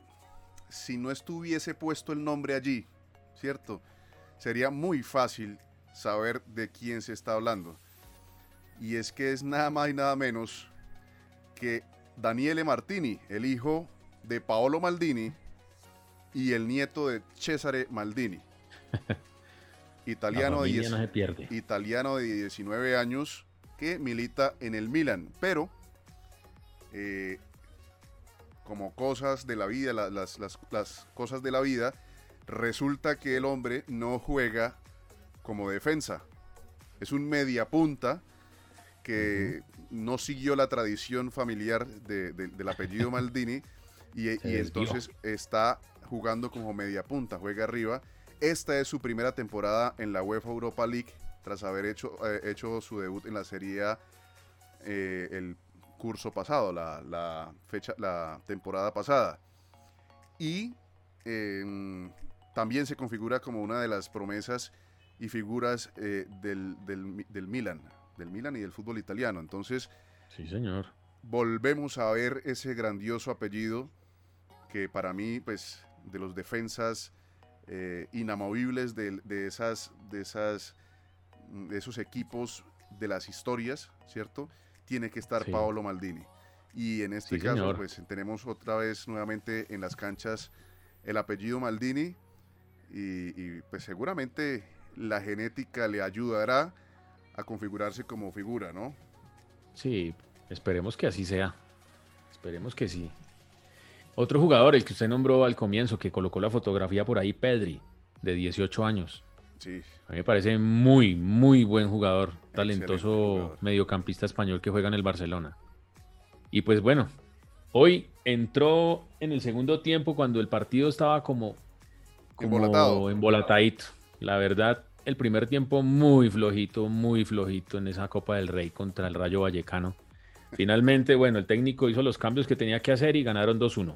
Speaker 1: si no estuviese puesto el nombre allí, ¿cierto? Sería muy fácil saber de quién se está hablando. Y es que es nada más y nada menos que Daniele Martini, el hijo de Paolo Maldini y el nieto de Cesare Maldini. Italiano de, italiano de 19 años que milita en el Milan, pero eh, como cosas de la vida, las, cosas de la vida, resulta que el hombre no juega como defensa. Es un mediapunta que no siguió la tradición familiar del apellido Maldini y, entonces está jugando como mediapunta, juega arriba. Esta es su primera temporada en la UEFA Europa League tras haber hecho, eh, hecho su debut en la Serie A eh, el curso pasado, la, fecha, la temporada pasada. Y em, también se configura como una de las promesas y figuras eh, del, del, Milan, del Milan y del fútbol italiano. Entonces,
Speaker 2: sí, señor.
Speaker 1: Volvemos a ver ese grandioso apellido que para mí, pues, de los defensas inamovibles de, de, esas, de esas de esos equipos de las historias, ¿cierto? Tiene que estar Paolo Maldini. Y en este caso, pues tenemos otra vez nuevamente en las canchas el apellido Maldini y, pues seguramente la genética le ayudará a configurarse como figura, ¿no?
Speaker 2: Sí, esperemos que así sea. Esperemos que sí. Otro jugador, el que usted nombró al comienzo, que colocó la fotografía por ahí, Pedri, de 18 años. A mí me parece muy, muy buen jugador, talentoso mediocampista español que juega en el Barcelona. Y pues bueno, hoy entró en el segundo tiempo cuando el partido estaba como, como embolatadito. La verdad, el primer tiempo muy flojito, muy flojito en esa Copa del Rey contra el Rayo Vallecano. Finalmente, bueno, el técnico hizo los cambios que tenía que hacer y ganaron 2-1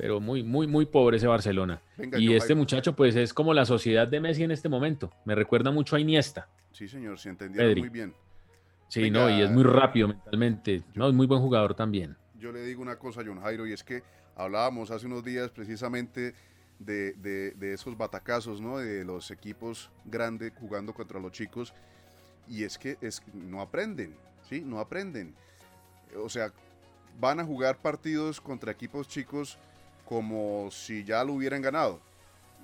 Speaker 2: pero muy, muy, muy pobre ese Barcelona. y este muchacho, pues es como la sociedad de Messi en este momento. Me recuerda mucho a Iniesta.
Speaker 1: Sí, señor, se entendieron muy bien.
Speaker 2: Sí, no, y es muy rápido mentalmente. no, es muy buen jugador también.
Speaker 1: Yo le digo una cosa, John Jairo, y es que hablábamos hace unos días precisamente de, de esos batacazos, ¿no? De los equipos grandes jugando contra los chicos. Y es que es, no aprenden, ¿sí? No aprenden. O sea, van a jugar partidos contra equipos chicos como si ya lo hubieran ganado.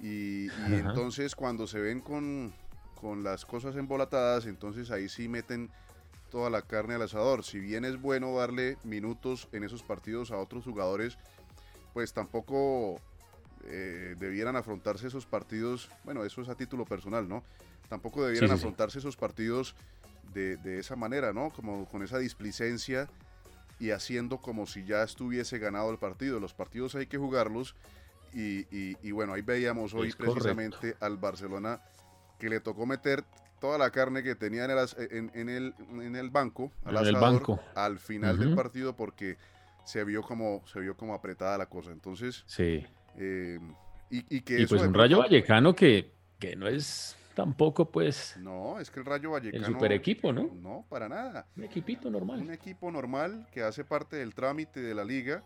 Speaker 1: Y, entonces cuando se ven con, las cosas embolatadas, entonces ahí sí meten toda la carne al asador. Si bien es bueno darle minutos en esos partidos a otros jugadores, pues tampoco eh, debieran afrontarse esos partidos, bueno, eso es a título personal, ¿no? Tampoco debieran afrontarse esos partidos de, de, esa manera, ¿no? Como con esa displicencia y haciendo como si ya estuviese ganado el partido. Los partidos hay que jugarlos y, bueno, ahí veíamos hoy precisamente al Barcelona que le tocó meter toda la carne que tenía en el, en, el, en el banco,
Speaker 2: al, el banco.
Speaker 1: al final del partido porque se vio como se vio como apretada la cosa. Entonces,
Speaker 2: sí.
Speaker 1: Eh, y, que
Speaker 2: pues un Rayo Vallecano que, que no es tampoco, pues.
Speaker 1: No, es que el Rayo Vallecano.
Speaker 2: El super equipo, ¿no?
Speaker 1: No, para nada.
Speaker 2: Un equipito normal.
Speaker 1: Un equipo normal que hace parte del trámite de la liga.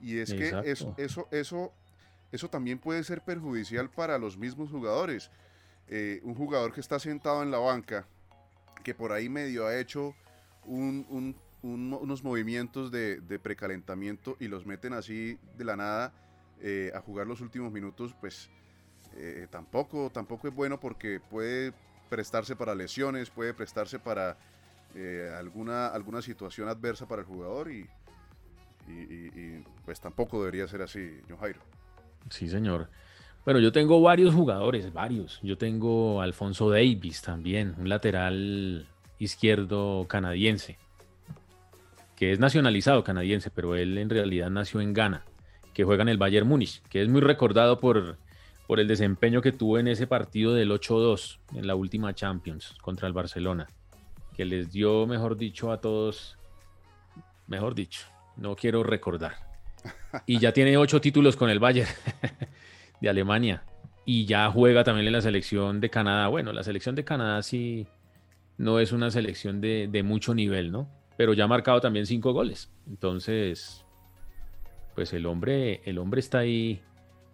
Speaker 1: Y es que eso, eso, eso, eso también puede ser perjudicial para los mismos jugadores. Eh, un jugador que está sentado en la banca, que por ahí medio ha hecho unos movimientos de, precalentamiento y los meten así de la nada eh, a jugar los últimos minutos, pues eh, tampoco, tampoco es bueno porque puede prestarse para lesiones, puede prestarse para eh, alguna, alguna situación adversa para el jugador y, pues tampoco debería ser así, John Jairo.
Speaker 2: Sí, señor. Bueno, yo tengo varios jugadores, varios. Yo tengo Alfonso Davis también, un lateral izquierdo canadiense, que es nacionalizado canadiense, pero él en realidad nació en Ghana, que juega en el Bayern Múnich, que es muy recordado por por el desempeño que tuvo en ese partido del 8-2 en la última Champions contra el Barcelona, que les dio, mejor dicho, a todos, mejor dicho, no quiero recordar. Y ya tiene ocho títulos con el Bayern de Alemania y ya juega también en la selección de Canadá. Bueno, la selección de Canadá sí no es una selección de, de mucho nivel, ¿no? Pero ya ha marcado también cinco goles. Entonces, pues el hombre, el hombre está ahí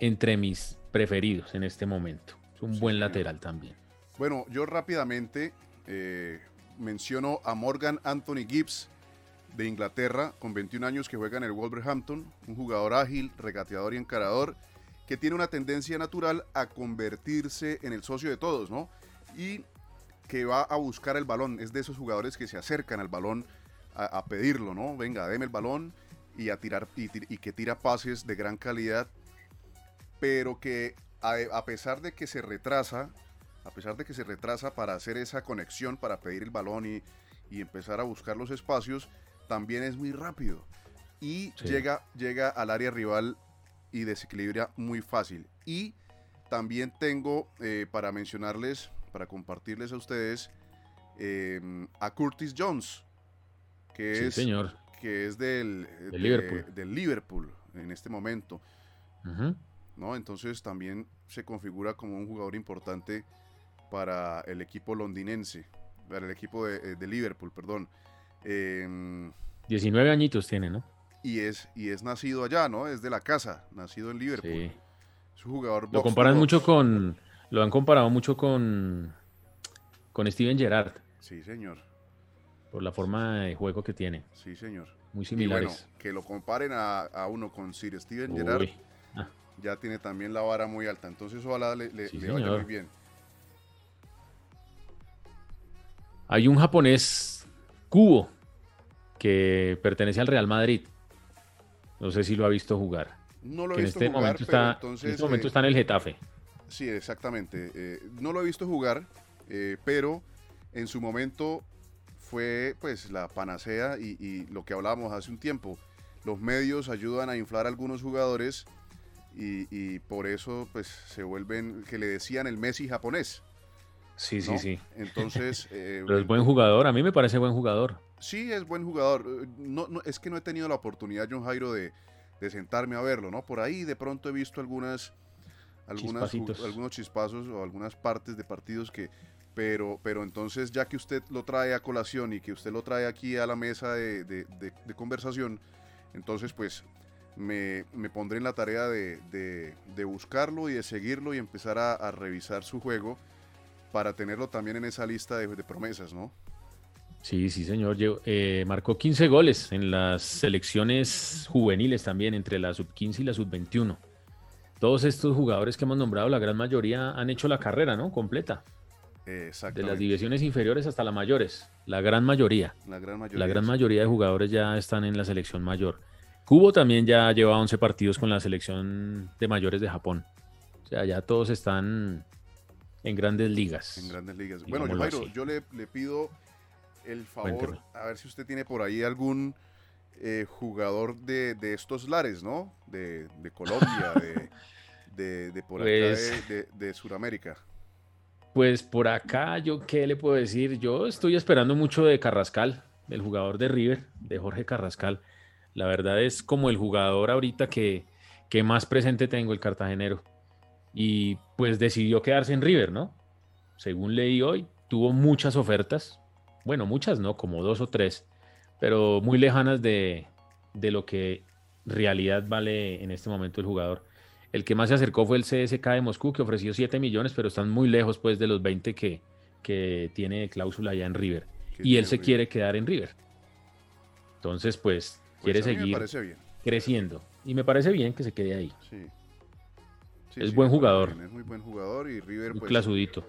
Speaker 2: entre mis preferidos en este momento. Es un buen lateral también.
Speaker 1: Bueno, yo rápidamente eh, menciono a Morgan Anthony Gibbs de Inglaterra, con 21 años, que juega en el Wolverhampton, un jugador ágil, regateador y encarador, que tiene una tendencia natural a convertirse en el socio de todos, ¿no? Y que va a buscar el balón, es de esos jugadores que se acercan al balón a, pedirlo, ¿no? Venga, deme el balón y a tirar y, que tira pases de gran calidad, pero que a, pesar de que se retrasa, a pesar de que se retrasa para hacer esa conexión, para pedir el balón y, y empezar a buscar los espacios, también es muy rápido y llega, llega al área rival y desequilibra muy fácil. Y también tengo eh, para mencionarles, para compartirles a ustedes, em, a Curtis Jones, que es,
Speaker 2: señor.
Speaker 1: Que es del,
Speaker 2: Liverpool.
Speaker 1: del Liverpool en este momento. ¿no? Entonces también se configura como un jugador importante para el equipo londinense, para el equipo de, eh, de Liverpool, perdón.
Speaker 2: 19 em, añitos tiene, ¿no?
Speaker 1: Y es, y es nacido allá, ¿no? Es de la casa, nacido en Liverpool. Sí. Es un jugador.
Speaker 2: Lo comparan mucho con. Lo han comparado mucho con. Con Steven Gerrard.
Speaker 1: Sí, señor.
Speaker 2: Por la forma de juego que tiene.
Speaker 1: Sí, señor.
Speaker 2: Muy similares.
Speaker 1: Y bueno, que lo comparen a, uno con Sir Steven Gerrard. Ah. Ya tiene también la vara muy alta. Entonces, ojalá le, le vaya muy bien.
Speaker 2: Hay un japonés Cubo, que pertenece al Real Madrid. No sé si lo ha visto jugar.
Speaker 1: No lo he visto
Speaker 2: en este
Speaker 1: jugar,
Speaker 2: momento está, En este momento eh, está en el Getafe.
Speaker 1: Sí, exactamente. Eh, no lo he visto jugar, eh, pero en su momento fue pues la panacea y, lo que hablábamos hace un tiempo. Los medios ayudan a inflar a algunos jugadores y, y, por eso pues se vuelven, que le decían el Messi japonés.
Speaker 2: Sí, sí, sí.
Speaker 1: Entonces.
Speaker 2: Eh, Pero es buen jugador, a mí me parece buen jugador.
Speaker 1: Sí, es buen jugador. Eh, no, no, es que no he tenido la oportunidad, John Jairo, de, sentarme a verlo, ¿no? Por ahí de pronto he visto algunas. algunas algunos chispazos o algunas partes de partidos que. Pero, pero entonces, ya que usted lo trae a colación y que usted lo trae aquí a la mesa de, conversación, entonces, pues me, pondré en la tarea de, buscarlo y de seguirlo y empezar a revisar su juego para tenerlo también en esa lista de, promesas, ¿no?
Speaker 2: Sí, sí, señor. Eh, marcó 15 goles en las selecciones juveniles también, entre la sub-15 y la sub-21. Todos estos jugadores que hemos nombrado, la gran mayoría han hecho la carrera, ¿no? Completa. De las divisiones inferiores hasta las mayores. La gran mayoría.
Speaker 1: La gran mayoría.
Speaker 2: La gran mayoría de jugadores ya están en la selección mayor. Cubo también ya lleva 11 partidos con la selección de mayores de Japón. O sea, ya todos están en grandes ligas.
Speaker 1: En grandes ligas. Bueno, Jairo, yo le, pido el favor, a ver si usted tiene por ahí algún eh, jugador de, estos lares, ¿no? De, Colombia, de, por acá pues de, de Sudamérica.
Speaker 2: Pues por acá, yo qué le puedo decir, yo estoy esperando mucho de Carrascal, del jugador de River, de Jorge Carrascal. La verdad es como el jugador ahorita que, que más presente tengo, el cartagenero y pues decidió quedarse en River, ¿no? Según leí hoy, tuvo muchas ofertas, bueno, muchas no, como dos o tres, pero muy lejanas de, de lo que realidad vale en este momento el jugador. El que más se acercó fue el CSK de Moscú, que ofreció 7 millones, pero están muy lejos pues de los 20 que, que tiene cláusula allá en River. Y él se quiere quedar en River. Entonces, pues, pues quiere seguir creciendo. Y me parece bien que se quede ahí. Sí es buen jugador.
Speaker 1: es muy buen jugador y River.
Speaker 2: pues, clasudito.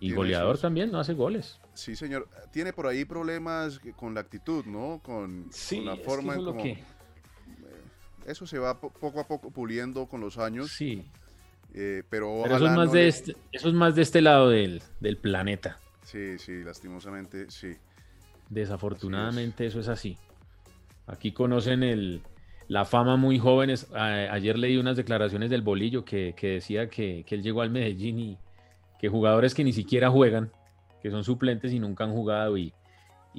Speaker 2: y goleador también, no hace goles.
Speaker 1: Sí, señor. Tiene por ahí problemas con la actitud, ¿no? Con, la forma en que... Eso se va poco a poco puliendo con los años.
Speaker 2: Sí.
Speaker 1: Eh, pero,
Speaker 2: eso, es más de este, eso es más de este lado del, planeta.
Speaker 1: Sí, sí, lastimosamente, sí.
Speaker 2: Desafortunadamente eso es así. Aquí conocen el, la fama muy jóvenes. ayer leí unas declaraciones del Bolillo que, decía que, él llegó al Medellín y que jugadores que ni siquiera juegan, que son suplentes y nunca han jugado y,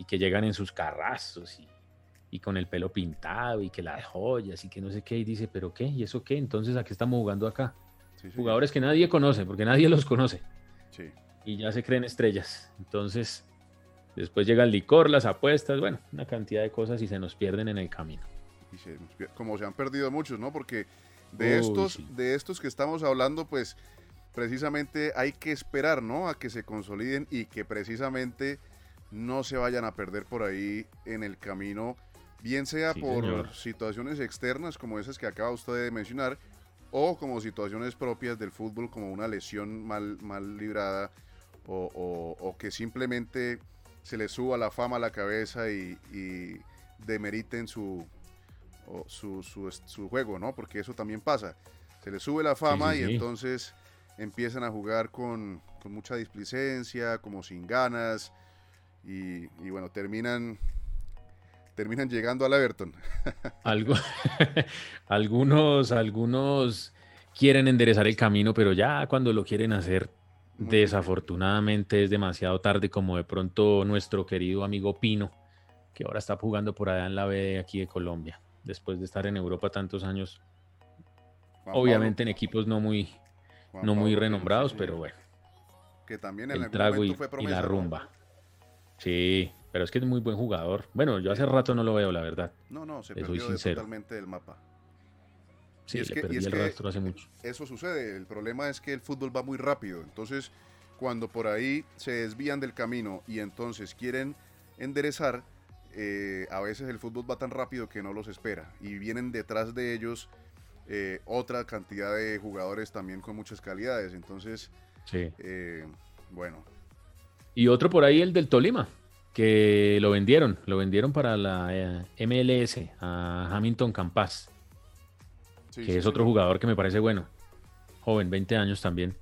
Speaker 2: que llegan en sus carrazos y, con el pelo pintado y que las joyas y que no sé qué. Y dice, ¿pero qué? ¿Y eso qué? Entonces, ¿a qué estamos jugando acá? Jugadores que nadie conoce, porque nadie los conoce. Y ya se creen estrellas. Entonces, después llega el licor, las apuestas, bueno, una cantidad de cosas y se nos pierden en el camino
Speaker 1: como se han perdido muchos, ¿no? Porque de estos, de estos que estamos hablando, pues precisamente hay que esperar, ¿no? A que se consoliden y que precisamente no se vayan a perder por ahí en el camino, bien sea por situaciones externas como esas que acaba usted de mencionar, o como situaciones propias del fútbol, como una lesión mal, mal librada, o, que simplemente se le suba la fama a la cabeza y, demeriten su, su, su, juego, ¿no? Porque eso también pasa. Se le sube la fama y entonces empiezan a jugar con, con mucha displicencia, como sin ganas, y, bueno, terminan terminan llegando al Everton.
Speaker 2: Algo, algunos, algunos quieren enderezar el camino, pero ya cuando lo quieren hacer, desafortunadamente es demasiado tarde, como de pronto nuestro querido amigo Pino, que ahora está jugando por allá en la B aquí de Colombia, después de estar en Europa tantos años. Obviamente en equipos no muy, no muy renombrados, pero bueno.
Speaker 1: Que también en
Speaker 2: el trago y la rumba. Sí, pero es que es muy buen jugador. Bueno, yo hace rato no lo veo, la verdad.
Speaker 1: No, no, se perdió totalmente del mapa.
Speaker 2: Sí, le perdí el rastro hace mucho.
Speaker 1: Eso sucede. El problema es que el fútbol va muy rápido. Entonces, cuando por ahí se desvían del camino y entonces quieren enderezar, eh, a veces el fútbol va tan rápido que no los espera. Y vienen detrás de ellos eh, otra cantidad de jugadores también con muchas calidades. Entonces,
Speaker 2: sí.
Speaker 1: Eh, bueno,
Speaker 2: y otro por ahí, el del Tolima, que lo vendieron, lo vendieron para la eh, MLS a Hamilton Campas, que es otro jugador que me parece bueno, joven, 20 años también.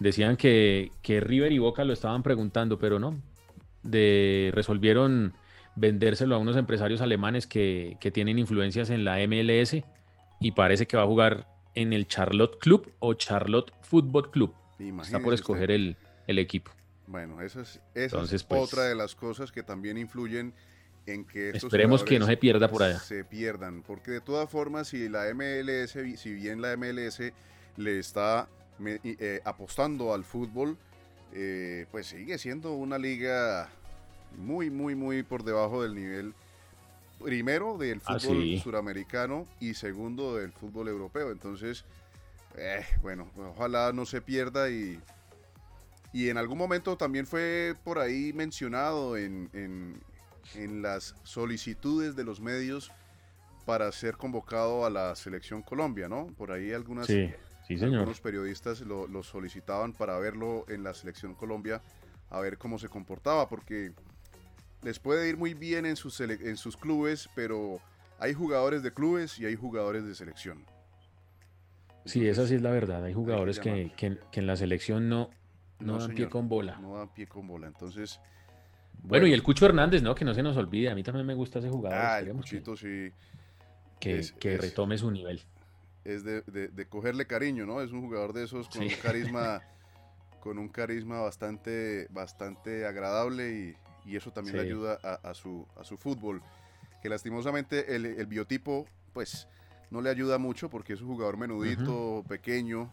Speaker 2: Decían que, que River y Boca lo estaban preguntando, pero no, de, resolvieron vendérselo a unos empresarios alemanes que, tienen influencias en la MLS y parece que va a jugar en el Charlotte Club o Charlotte Football Club. Está por escoger el, el, equipo.
Speaker 1: Bueno, esa es, es pues, otra de las cosas que también influyen en que estos
Speaker 2: Esperemos que no se pierda por allá.
Speaker 1: Se pierdan, porque de todas formas, si la MLS, si bien la MLS le está eh, apostando al fútbol, eh, pues sigue siendo una liga muy, muy, muy por debajo del nivel primero del ah, fútbol suramericano y segundo del fútbol europeo. Entonces, eh, bueno, ojalá no se pierda y y en algún momento también fue por ahí mencionado en, las solicitudes de los medios para ser convocado a la selección Colombia, ¿no? Por ahí algunas, algunos periodistas lo, solicitaban para verlo en la selección Colombia, a ver cómo se comportaba, porque les puede ir muy bien en sus, en sus clubes, pero hay jugadores de clubes y hay jugadores de selección.
Speaker 2: sí, esa sí es la verdad. Hay jugadores que, que, en la selección no, no, dan pie con bola.
Speaker 1: No dan pie con bola. Entonces.
Speaker 2: Bueno, y el Cucho Hernández, ¿no? Que no se nos olvide. A mí también me gusta ese jugador.
Speaker 1: Ah, el Cuchito sí.
Speaker 2: Que, retome su nivel.
Speaker 1: Es de, cogerle cariño, ¿no? Es un jugador de esos con un carisma. con un carisma bastante, bastante agradable y, eso también le ayuda a, su, a su fútbol. Que lastimosamente el, el, biotipo, pues, no le ayuda mucho porque es un jugador menudito, pequeño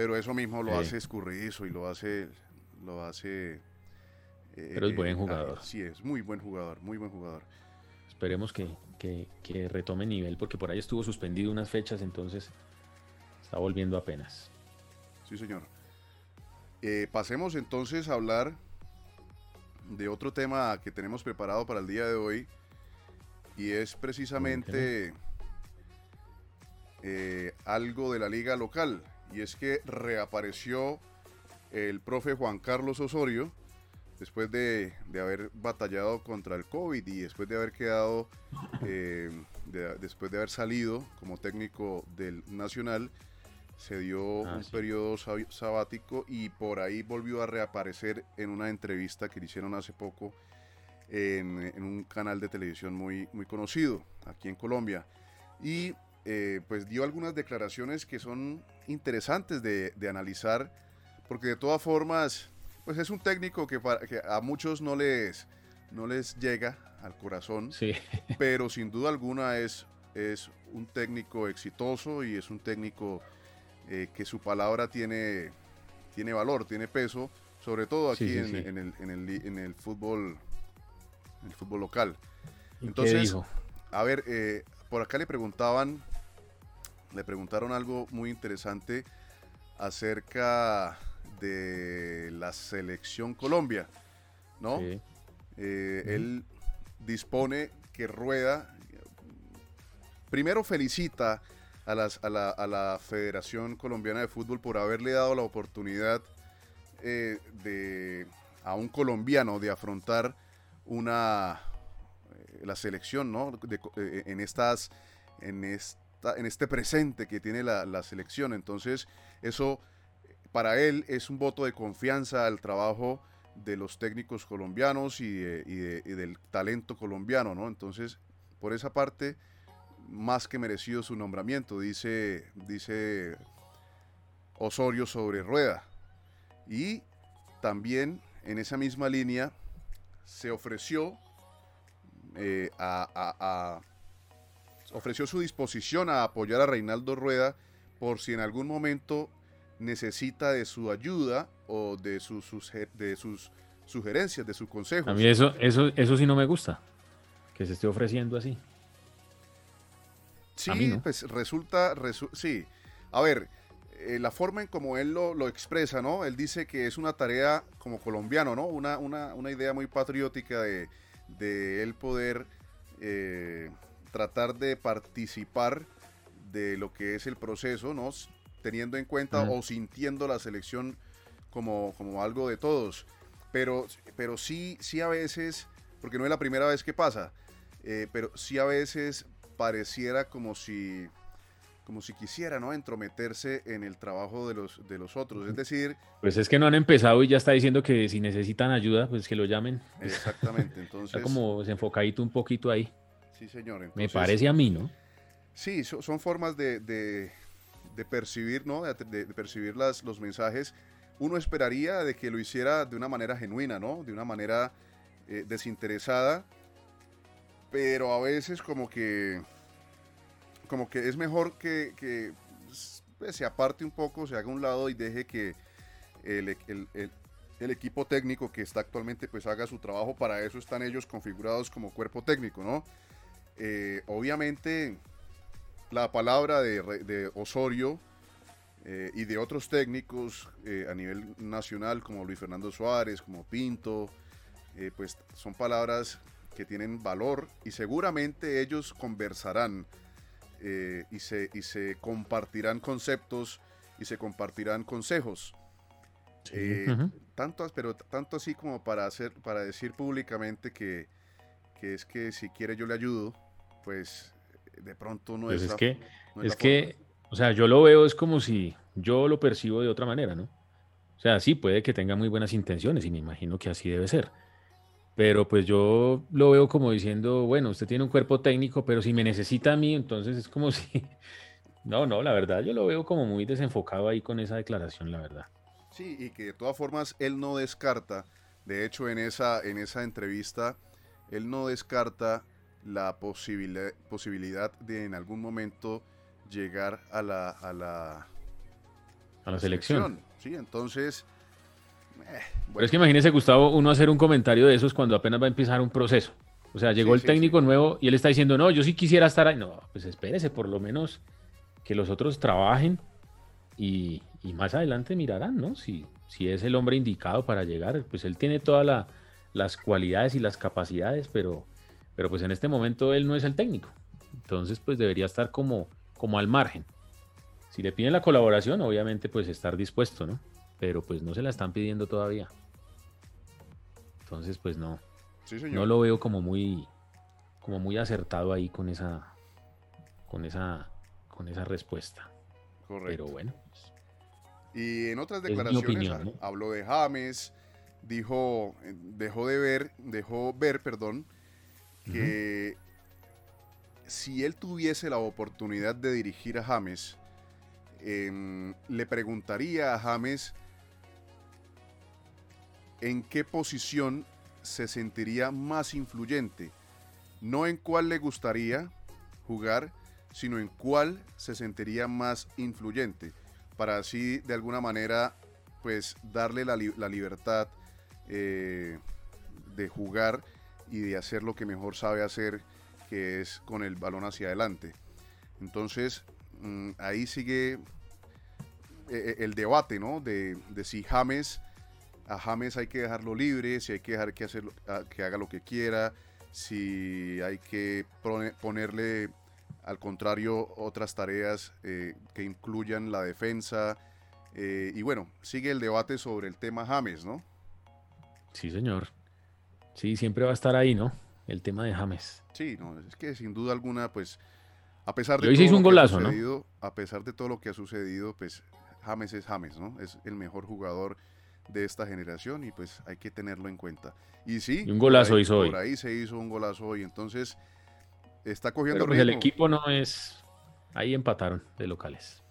Speaker 1: pero eso mismo lo hace escurridizo y lo hace, lo hace.
Speaker 2: Eh, pero es buen jugador.
Speaker 1: Sí, es muy buen jugador, muy buen jugador.
Speaker 2: Esperemos que, retome nivel, porque por ahí estuvo suspendido unas fechas, entonces está volviendo apenas.
Speaker 1: Sí, señor. Eh, pasemos entonces a hablar de otro tema que tenemos preparado para el día de hoy, y es precisamente eh, algo de la liga local y es que reapareció el profe Juan Carlos Osorio después de, haber batallado contra el COVID y después de haber quedado, eh, después de haber salido como técnico del Nacional, se dio ah, un periodo sabático y por ahí volvió a reaparecer en una entrevista que le hicieron hace poco en, en, un canal de televisión muy, muy conocido aquí en Colombia. Y eh, pues dio algunas declaraciones que son interesantes de, analizar, porque de todas formas, pues es un técnico que, a muchos no les, no les llega al corazón,
Speaker 2: sí.
Speaker 1: pero sin duda alguna es, es un técnico exitoso y es un técnico eh, que su palabra tiene, tiene valor, tiene peso, sobre todo aquí en, el, en, el, en, el, fútbol el fútbol local. Entonces, a ver, eh, por acá le preguntaban le preguntaron algo muy interesante acerca de la selección Colombia, ¿no? Eh, él dispone que Rueda, primero felicita a, las, a, la, Federación Colombiana de Fútbol por haberle dado la oportunidad eh, de, a un colombiano de afrontar una eh, la selección, ¿no? en estas en en este presente que tiene la, la selección. Entonces, eso para él es un voto de confianza al trabajo de los técnicos colombianos y, del talento colombiano, ¿no? Entonces, por esa parte, más que merecido su nombramiento, dice, dice Osorio sobre Rueda. Y también en esa misma línea se ofreció eh, a, ofreció su disposición a apoyar a Reinaldo Rueda por si en algún momento necesita de su ayuda o de sus, de sus sugerencias, de sus consejos.
Speaker 2: A mí eso, eso, eso sí no me gusta, que se esté ofreciendo así.
Speaker 1: Sí, pues resulta, sí. A ver, eh, la forma en como él lo, expresa, ¿no? Él dice que es una tarea como colombiano, ¿no? Una, una, una idea muy patriótica de, de él poder eh, tratar de participar de lo que es el proceso, ¿no? teniendo en cuenta o sintiendo la selección como, como algo de todos. Pero, pero sí, sí a veces, porque no es la primera vez que pasa, eh, pero sí a veces pareciera como si como si quisiera, ¿no? Entrometerse en el trabajo de los, de los otros. Es decir...
Speaker 2: Pues es que no han empezado y ya está diciendo que si necesitan ayuda, pues que lo llamen.
Speaker 1: Exactamente, entonces...
Speaker 2: Está como desenfocadito un poquito ahí.
Speaker 1: Sí, señor.
Speaker 2: Me parece a mí, ¿no?
Speaker 1: Sí, son formas de, de percibir, ¿no? De, percibir las, los mensajes, uno esperaría de que lo hiciera de una manera genuina, ¿no? De una manera eh, desinteresada, pero a veces como que, como que es mejor que, que pues, se aparte un poco, se haga un lado y deje que el, el, el, equipo técnico que está actualmente pues haga su trabajo, para eso están ellos configurados como cuerpo técnico, ¿no? Eh, obviamente la palabra de, Osorio eh, y de otros técnicos eh, a nivel nacional como Luis Fernando Suárez, como Pinto, pues son palabras que tienen valor y seguramente ellos conversarán y, se, y se compartirán conceptos y se compartirán consejos. tanto, pero tanto así como para, hacer, para decir públicamente que, que es que si quiere yo le ayudo, pues de pronto no
Speaker 2: pues
Speaker 1: es.
Speaker 2: Es que, es, que, o sea, yo lo veo es como si yo lo percibo de otra manera, ¿no? O sea, sí, puede que tenga muy buenas intenciones y me imagino que así debe ser. Pero pues yo lo veo como diciendo, bueno, usted tiene un cuerpo técnico, pero si me necesita a mí, entonces es como si... No, no, la verdad, yo lo veo como muy desenfocado ahí con esa declaración, la verdad.
Speaker 1: Sí, y que de todas formas él no descarta, de hecho en esa, en esa entrevista, él no descarta la posibilidad, posibilidad de en algún momento llegar a la, a la,
Speaker 2: a la selección.
Speaker 1: Sí, entonces...
Speaker 2: Eh, Pero es que imagínese, Gustavo, uno hacer un comentario de esos cuando apenas va a empezar un proceso. O sea, llegó el técnico nuevo y él está diciendo, no, yo sí quisiera estar ahí. No, pues espérese, por lo menos que los otros trabajen y, y más adelante mirarán, ¿no? Si, si es el hombre indicado para llegar, pues él tiene todas las cualidades y las capacidades, pero pero pues en este momento él no es el técnico. Entonces pues debería estar como, como al margen. Si le piden la colaboración, obviamente pues estar dispuesto, ¿no? Pero pues no se la están pidiendo todavía. Entonces pues no. No lo veo como muy como muy acertado ahí con esa con esa con esa respuesta. Correcto. Pero bueno. Pues,
Speaker 1: y en otras declaraciones habló de James, dijo dejó de ver, dejó ver, perdón, que si él tuviese la oportunidad de dirigir a James, em, le preguntaría a James en qué posición se sentiría más influyente. No en cuál le gustaría jugar, sino en cuál se sentiría más influyente. Para así, de alguna manera, pues darle la, libertad eh, de jugar y de hacer lo que mejor sabe hacer, que es con el balón hacia adelante. Entonces, mm, ahí sigue eh, eh, el debate, ¿no? De, si James a James hay que dejarlo libre, si hay que dejar que, que haga lo que quiera, si hay que ponerle al contrario otras tareas eh, que incluyan la defensa. Y bueno, sigue el debate sobre el tema James, ¿no?
Speaker 2: Sí, señor. Sí, siempre va a estar ahí, ¿no? El tema de James.
Speaker 1: Sí, no, es que sin duda alguna, pues, a pesar de
Speaker 2: todo lo que ha
Speaker 1: sucedido, a pesar de todo lo que ha sucedido, pues James es James, ¿no? Es el mejor jugador de esta generación y pues hay que tenerlo en cuenta. Y sí,
Speaker 2: un golazo hizo
Speaker 1: hoy.
Speaker 2: Por
Speaker 1: ahí se hizo un golazo hoy, entonces está cogiendo
Speaker 2: Pero pues, el equipo no es ahí empataron de locales.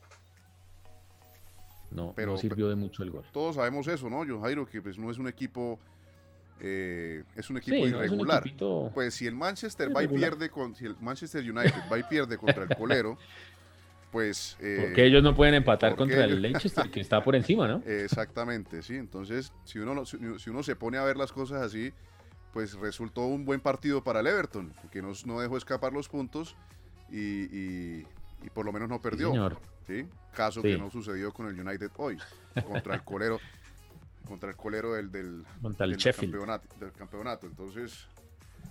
Speaker 2: No, pero, sirvió de mucho el gol.
Speaker 1: Todos sabemos eso, ¿no, John Jairo? Que pues no es un equipo eh, es un equipo irregular. pues si el Manchester va y pierde con, si el Manchester United va y pierde contra el Colero, pues...
Speaker 2: Eh, porque ellos no pueden empatar contra el Leicester, que está por encima, ¿no?
Speaker 1: Exactamente, sí. Entonces, si uno, si, uno se pone a ver las cosas así, pues resultó un buen partido para el Everton, que no, no dejó escapar los puntos y, por lo menos no perdió. Sí, Caso que no sucedió con el United hoy, contra el colero, contra el colero del, del, campeonato, del campeonato. Entonces,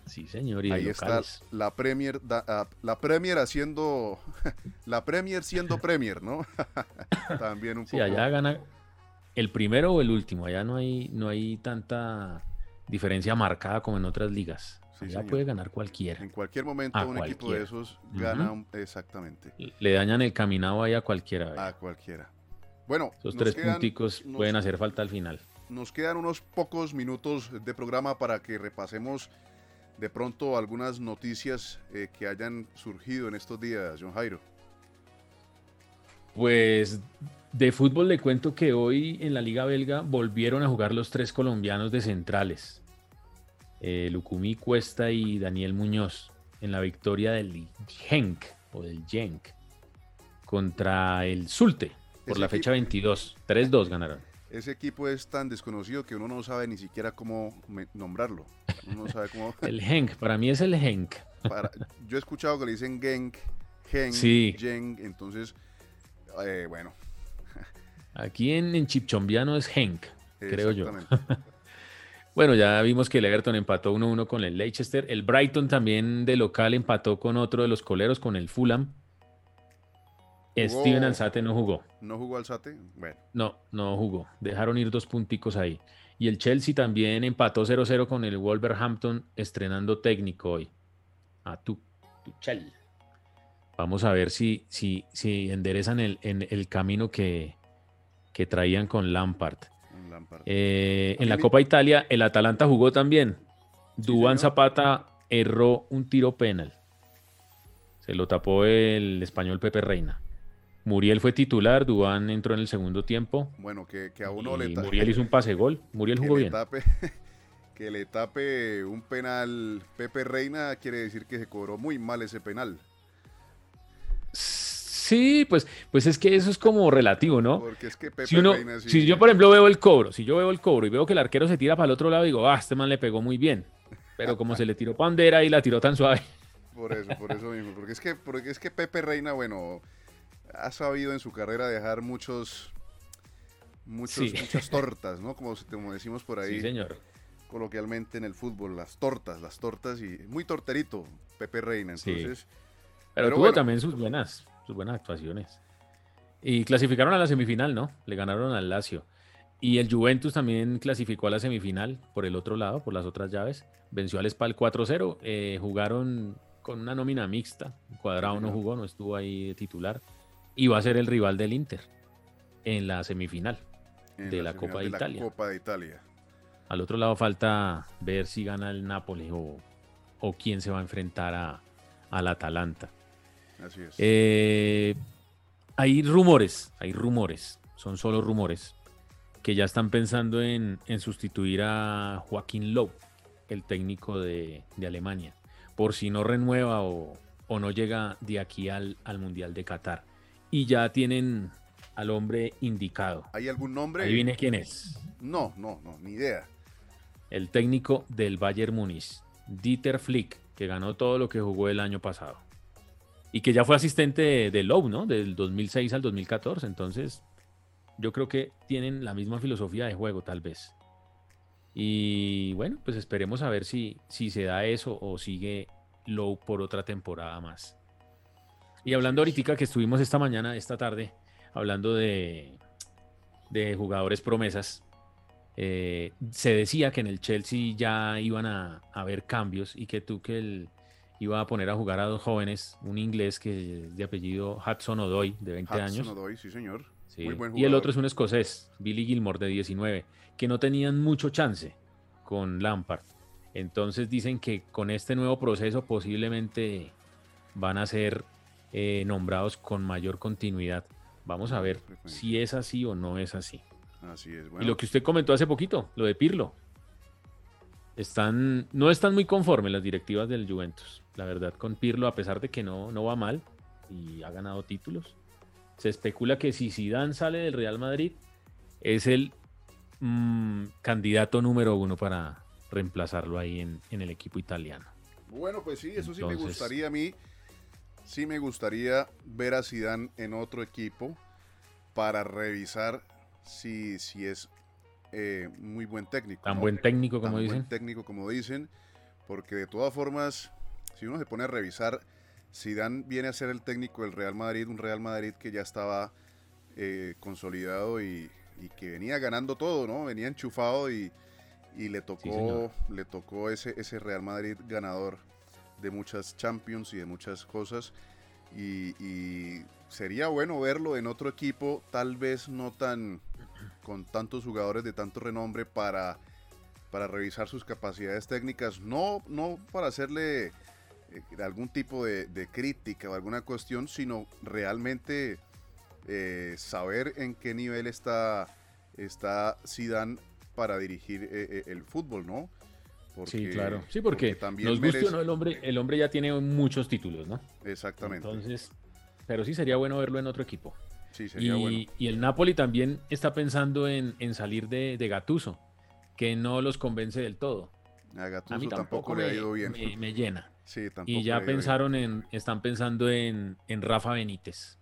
Speaker 2: Sí, señor.
Speaker 1: Ahí está la Premier, ah, la Premier haciendo, la Premier siendo Premier, ¿no? También un poco.
Speaker 2: Sí, allá gana el primero o el último. Allá no hay, no hay tanta diferencia marcada como en otras ligas. Ya puede ganar cualquiera.
Speaker 1: En cualquier momento un equipo de esos gana exactamente.
Speaker 2: Le dañan el caminado ahí a cualquiera.
Speaker 1: A cualquiera. Bueno,
Speaker 2: esos tres punticos pueden hacer falta al final.
Speaker 1: Nos quedan unos pocos minutos de programa para que repasemos de pronto algunas noticias eh, que hayan surgido en estos días, John Jairo.
Speaker 2: Pues de fútbol le cuento que hoy en la Liga Belga volvieron a jugar los tres colombianos de centrales. Eh, Lucumí Cuesta y Daniel Muñoz en la victoria del Genk o del Genk contra el Zulte por la fecha 22. 3-2 ganaron
Speaker 1: ese equipo es tan desconocido que uno no sabe ni siquiera cómo nombrarlo. Uno sabe cómo...
Speaker 2: el Henk, para mí es el Henk.
Speaker 1: yo he escuchado que le dicen Genk, Henk, sí. entonces, eh, bueno.
Speaker 2: Aquí en, en Chipchombiano es Henk, creo yo. bueno, ya vimos que el Everton empató 1-1 con el Leicester. El Brighton también de local empató con otro de los coleros, con el Fulham. Steven Alzate no jugó.
Speaker 1: ¿No jugó Alzate? Bueno.
Speaker 2: No, no jugó. Dejaron ir dos punticos ahí. Y el Chelsea también empató 0-0 con el Wolverhampton, estrenando técnico hoy. A tu, tu Chel. Vamos a ver si, si, si enderezan el, en el camino que, que traían con Lampard. Eh, en la Copa Italia, el Atalanta jugó también. Dubán Zapata erró un tiro penal. Se lo tapó el español Pepe Reina. Muriel fue titular, Dubán entró en el segundo tiempo.
Speaker 1: Bueno, que, a uno le
Speaker 2: tape. Muriel hizo un pase gol. Muriel jugó bien.
Speaker 1: que le tape un penal Pepe Reina quiere decir que se cobró muy mal ese penal.
Speaker 2: Sí, pues, pues es que eso es como relativo, ¿no?
Speaker 1: Porque es que Pepe
Speaker 2: si
Speaker 1: Reina
Speaker 2: Si yo, por ejemplo, veo el cobro, si yo veo el cobro y veo que el arquero se tira para el otro lado, digo, ah, este man le pegó muy bien. Pero como se le tiró pandera y la tiró tan suave.
Speaker 1: Por eso, por eso mismo. Porque es que, porque es que Pepe Reina, bueno, ha sabido en su carrera dejar muchos, muchos muchas tortas, ¿no? Como, como decimos por ahí.
Speaker 2: Sí, señor.
Speaker 1: Coloquialmente en el fútbol, las tortas, las tortas y muy torterito, Pepe Reina. Entonces,
Speaker 2: pero, tuvo también sus buenas, sus buenas actuaciones. Y clasificaron a la semifinal, ¿no? Le ganaron al Lazio. Y el Juventus también clasificó a la semifinal por el otro lado, por las otras llaves. Venció al Spal 4-0. Eh, jugaron con una nómina mixta. Cuadrado no jugó, no estuvo ahí titular y va a ser el rival del Inter en la semifinal de la Copa de, Italia.
Speaker 1: Copa de Italia.
Speaker 2: Al otro lado falta ver si gana el Nápoles o, quién se va a enfrentar a, al Atalanta.
Speaker 1: Así es.
Speaker 2: Eh, hay rumores, hay rumores, son solo rumores, que ya están pensando en, sustituir a Joaquín Lowe, el técnico de, Alemania, por si no renueva o, no llega de aquí al, al Mundial de Qatar y ya tienen al hombre indicado.
Speaker 1: ¿Hay algún nombre?
Speaker 2: Ahí viene quién es.
Speaker 1: No, no, no, ni idea.
Speaker 2: El técnico del Bayern Múnich, Dieter Flick, que ganó todo lo que jugó el año pasado. Y que ya fue asistente de, de Lowe, ¿no? Del 2006 al 2014. Entonces, yo creo que tienen la misma filosofía de juego, tal vez. Y bueno, pues esperemos a ver si, si se da eso o sigue Low por otra temporada más. Y hablando ahorita que estuvimos esta mañana, esta tarde, hablando de, de jugadores promesas, eh, se decía que en el Chelsea ya iban a, haber cambios y que Tuchel iba a poner a jugar a dos jóvenes, un inglés que de apellido Hudson O'Doy, de 20
Speaker 1: Hudson
Speaker 2: años.
Speaker 1: O'Doy, sí señor.
Speaker 2: y el otro es un escocés, Billy Gilmore, de 19, que no tenían mucho chance con Lampard. Entonces dicen que con este nuevo proceso posiblemente van a ser eh, nombrados con mayor continuidad. Vamos a ver si es así o no es así.
Speaker 1: Así es.
Speaker 2: Y lo que usted comentó hace poquito, lo de Pirlo. Están, no están muy conformes las directivas del Juventus. La verdad, con Pirlo, a pesar de que no, no va mal y ha ganado títulos, se especula que si Zidane sale del Real Madrid, es el mm, candidato número uno para reemplazarlo ahí en, el equipo italiano.
Speaker 1: Bueno, pues sí, eso sí me gustaría a mí. Sí me gustaría ver a Zidane en otro equipo para revisar si, si es eh, muy buen técnico.
Speaker 2: Tan buen técnico como dicen. Buen
Speaker 1: técnico como dicen, porque de todas formas, si uno se pone a revisar, Zidane viene a ser el técnico del Real Madrid, un Real Madrid que ya estaba eh, consolidado y, que venía ganando todo, ¿no? Venía enchufado y, le tocó, le tocó ese, ese Real Madrid ganador de muchas Champions y de muchas cosas. y, sería bueno verlo en otro equipo, tal vez no tan con tantos jugadores de tanto renombre para, para revisar sus capacidades técnicas, no, no para hacerle eh, algún tipo de, crítica o alguna cuestión, sino realmente eh, saber en qué nivel está, está Zidane para dirigir eh, el fútbol, ¿no?
Speaker 2: Sí, claro. Sí, porque, también nos guste no, el hombre, el hombre ya tiene muchos títulos, ¿no?
Speaker 1: Exactamente.
Speaker 2: Entonces, pero sí sería bueno verlo en otro equipo.
Speaker 1: Sí, sería
Speaker 2: y,
Speaker 1: bueno.
Speaker 2: y el Napoli también está pensando en, salir de, de Gatuso, que no los convence del todo.
Speaker 1: A Gatuso tampoco, le ha ido bien.
Speaker 2: Me, llena.
Speaker 1: Sí, tampoco
Speaker 2: y ya pensaron en, están pensando en, en, Rafa Benítez,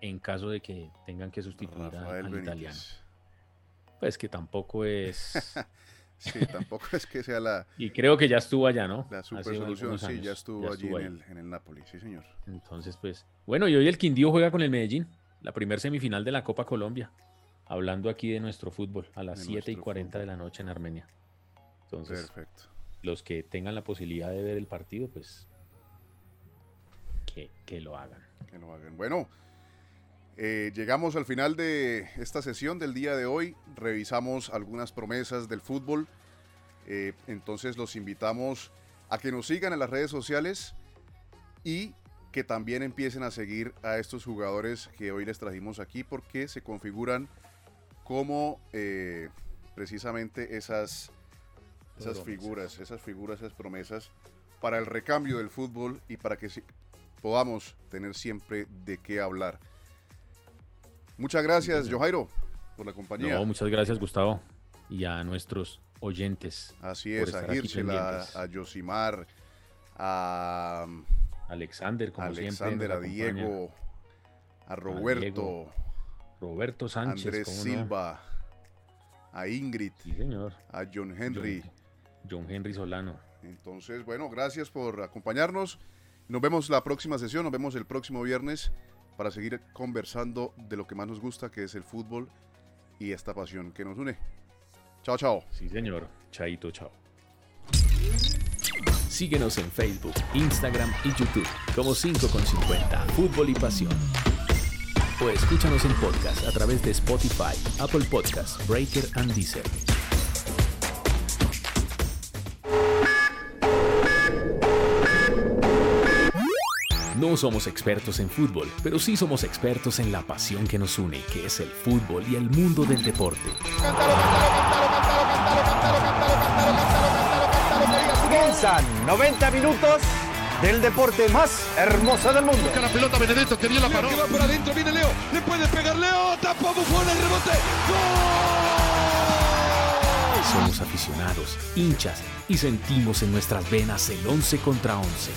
Speaker 2: en caso de que tengan que sustituir al italiano. Pues que tampoco es
Speaker 1: Sí, tampoco es que sea la.
Speaker 2: Y creo que ya estuvo allá, ¿no?
Speaker 1: La super solución, sí, ya estuvo allí en, el, en, el, Napoli, sí, señor.
Speaker 2: Entonces, pues. Bueno, y hoy el Quindío juega con el Medellín, la primer semifinal de la Copa Colombia. Hablando aquí de nuestro fútbol, a las 7 y 40 de la noche en Armenia. Entonces, Perfecto. los que tengan la posibilidad de ver el partido, pues. Que, que lo hagan.
Speaker 1: Que lo hagan. Bueno. Eh, llegamos al final de esta sesión del día de hoy. Revisamos algunas promesas del fútbol. Eh, entonces los invitamos a que nos sigan en las redes sociales y que también empiecen a seguir a estos jugadores que hoy les trajimos aquí porque se configuran como eh, precisamente esas, esas figuras, esas figuras, esas promesas para el recambio del fútbol y para que podamos tener siempre de qué hablar. Muchas gracias, Johairo, por la compañía.
Speaker 2: muchas gracias, Gustavo, y a nuestros oyentes.
Speaker 1: Así es, a Hirschela, a Josimar, a
Speaker 2: Alexander, como
Speaker 1: Alexander, a Diego, a Roberto,
Speaker 2: Roberto Sánchez,
Speaker 1: Andrés Silva, a Ingrid,
Speaker 2: señor.
Speaker 1: a John Henry.
Speaker 2: John, John Henry Solano.
Speaker 1: Entonces, bueno, gracias por acompañarnos. Nos vemos la próxima sesión, nos vemos el próximo viernes para seguir conversando de lo que más nos gusta, que es el fútbol y esta pasión que nos une. Chao, chao.
Speaker 2: Sí, señor. Chaito, chao.
Speaker 3: Síguenos en Facebook, Instagram y YouTube como 5 con 50 Fútbol y Pasión. O escúchanos en podcast a través de Spotify, Apple Podcasts, Breaker and Deezer. No somos expertos en fútbol, pero sí somos expertos en la pasión que nos une, que es el fútbol y el mundo del deporte.
Speaker 4: Comienzan 90 minutos del deporte más hermoso del mundo.
Speaker 5: Busca la pelota Benedetto que bien la paró. Que va por adentro, viene Leo, le puede pegar Leo, tapa Buffon el rebote. ¡Gol!
Speaker 3: Somos aficionados, hinchas y sentimos en nuestras venas el 11 contra 11.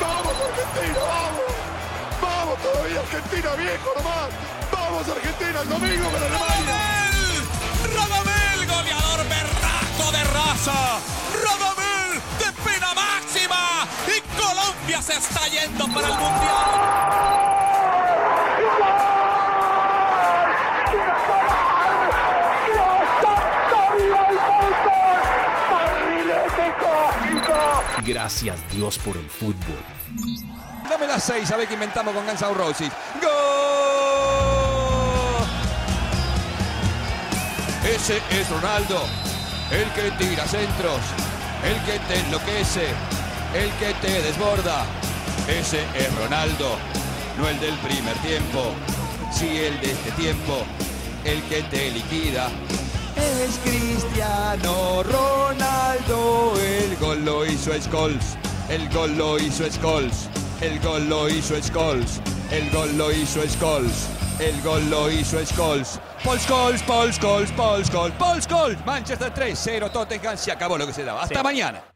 Speaker 5: ¡Vamos Argentina, vamos! ¡Vamos todavía Argentina, viejo nomás! ¡Vamos Argentina el domingo con Alemania!
Speaker 6: ¡Radamel! ¡Goleador berraco! De raza, Radamel de pena máxima y Colombia se está yendo para el Mundial.
Speaker 3: Gracias Dios por el fútbol.
Speaker 7: Dame las seis, a ver qué inventamos con Guns N' Roses. ¡Gol! Ese es Ronaldo, el que tira centros, el que te enloquece, el que te desborda. Ese es Ronaldo, no el del primer tiempo, sí el de este tiempo, el que te liquida. Es Cristiano Ronaldo, el gol lo hizo Scholes, el gol lo hizo Scholes, el gol lo hizo Scholes, el gol lo hizo Scholes, el gol lo hizo Scholes. Paul Scholes, Paul Scholes, Paul Scholes, Paul Scholes. Manchester 3, 0 Tottenham, se acabó lo que se daba. Hasta mañana.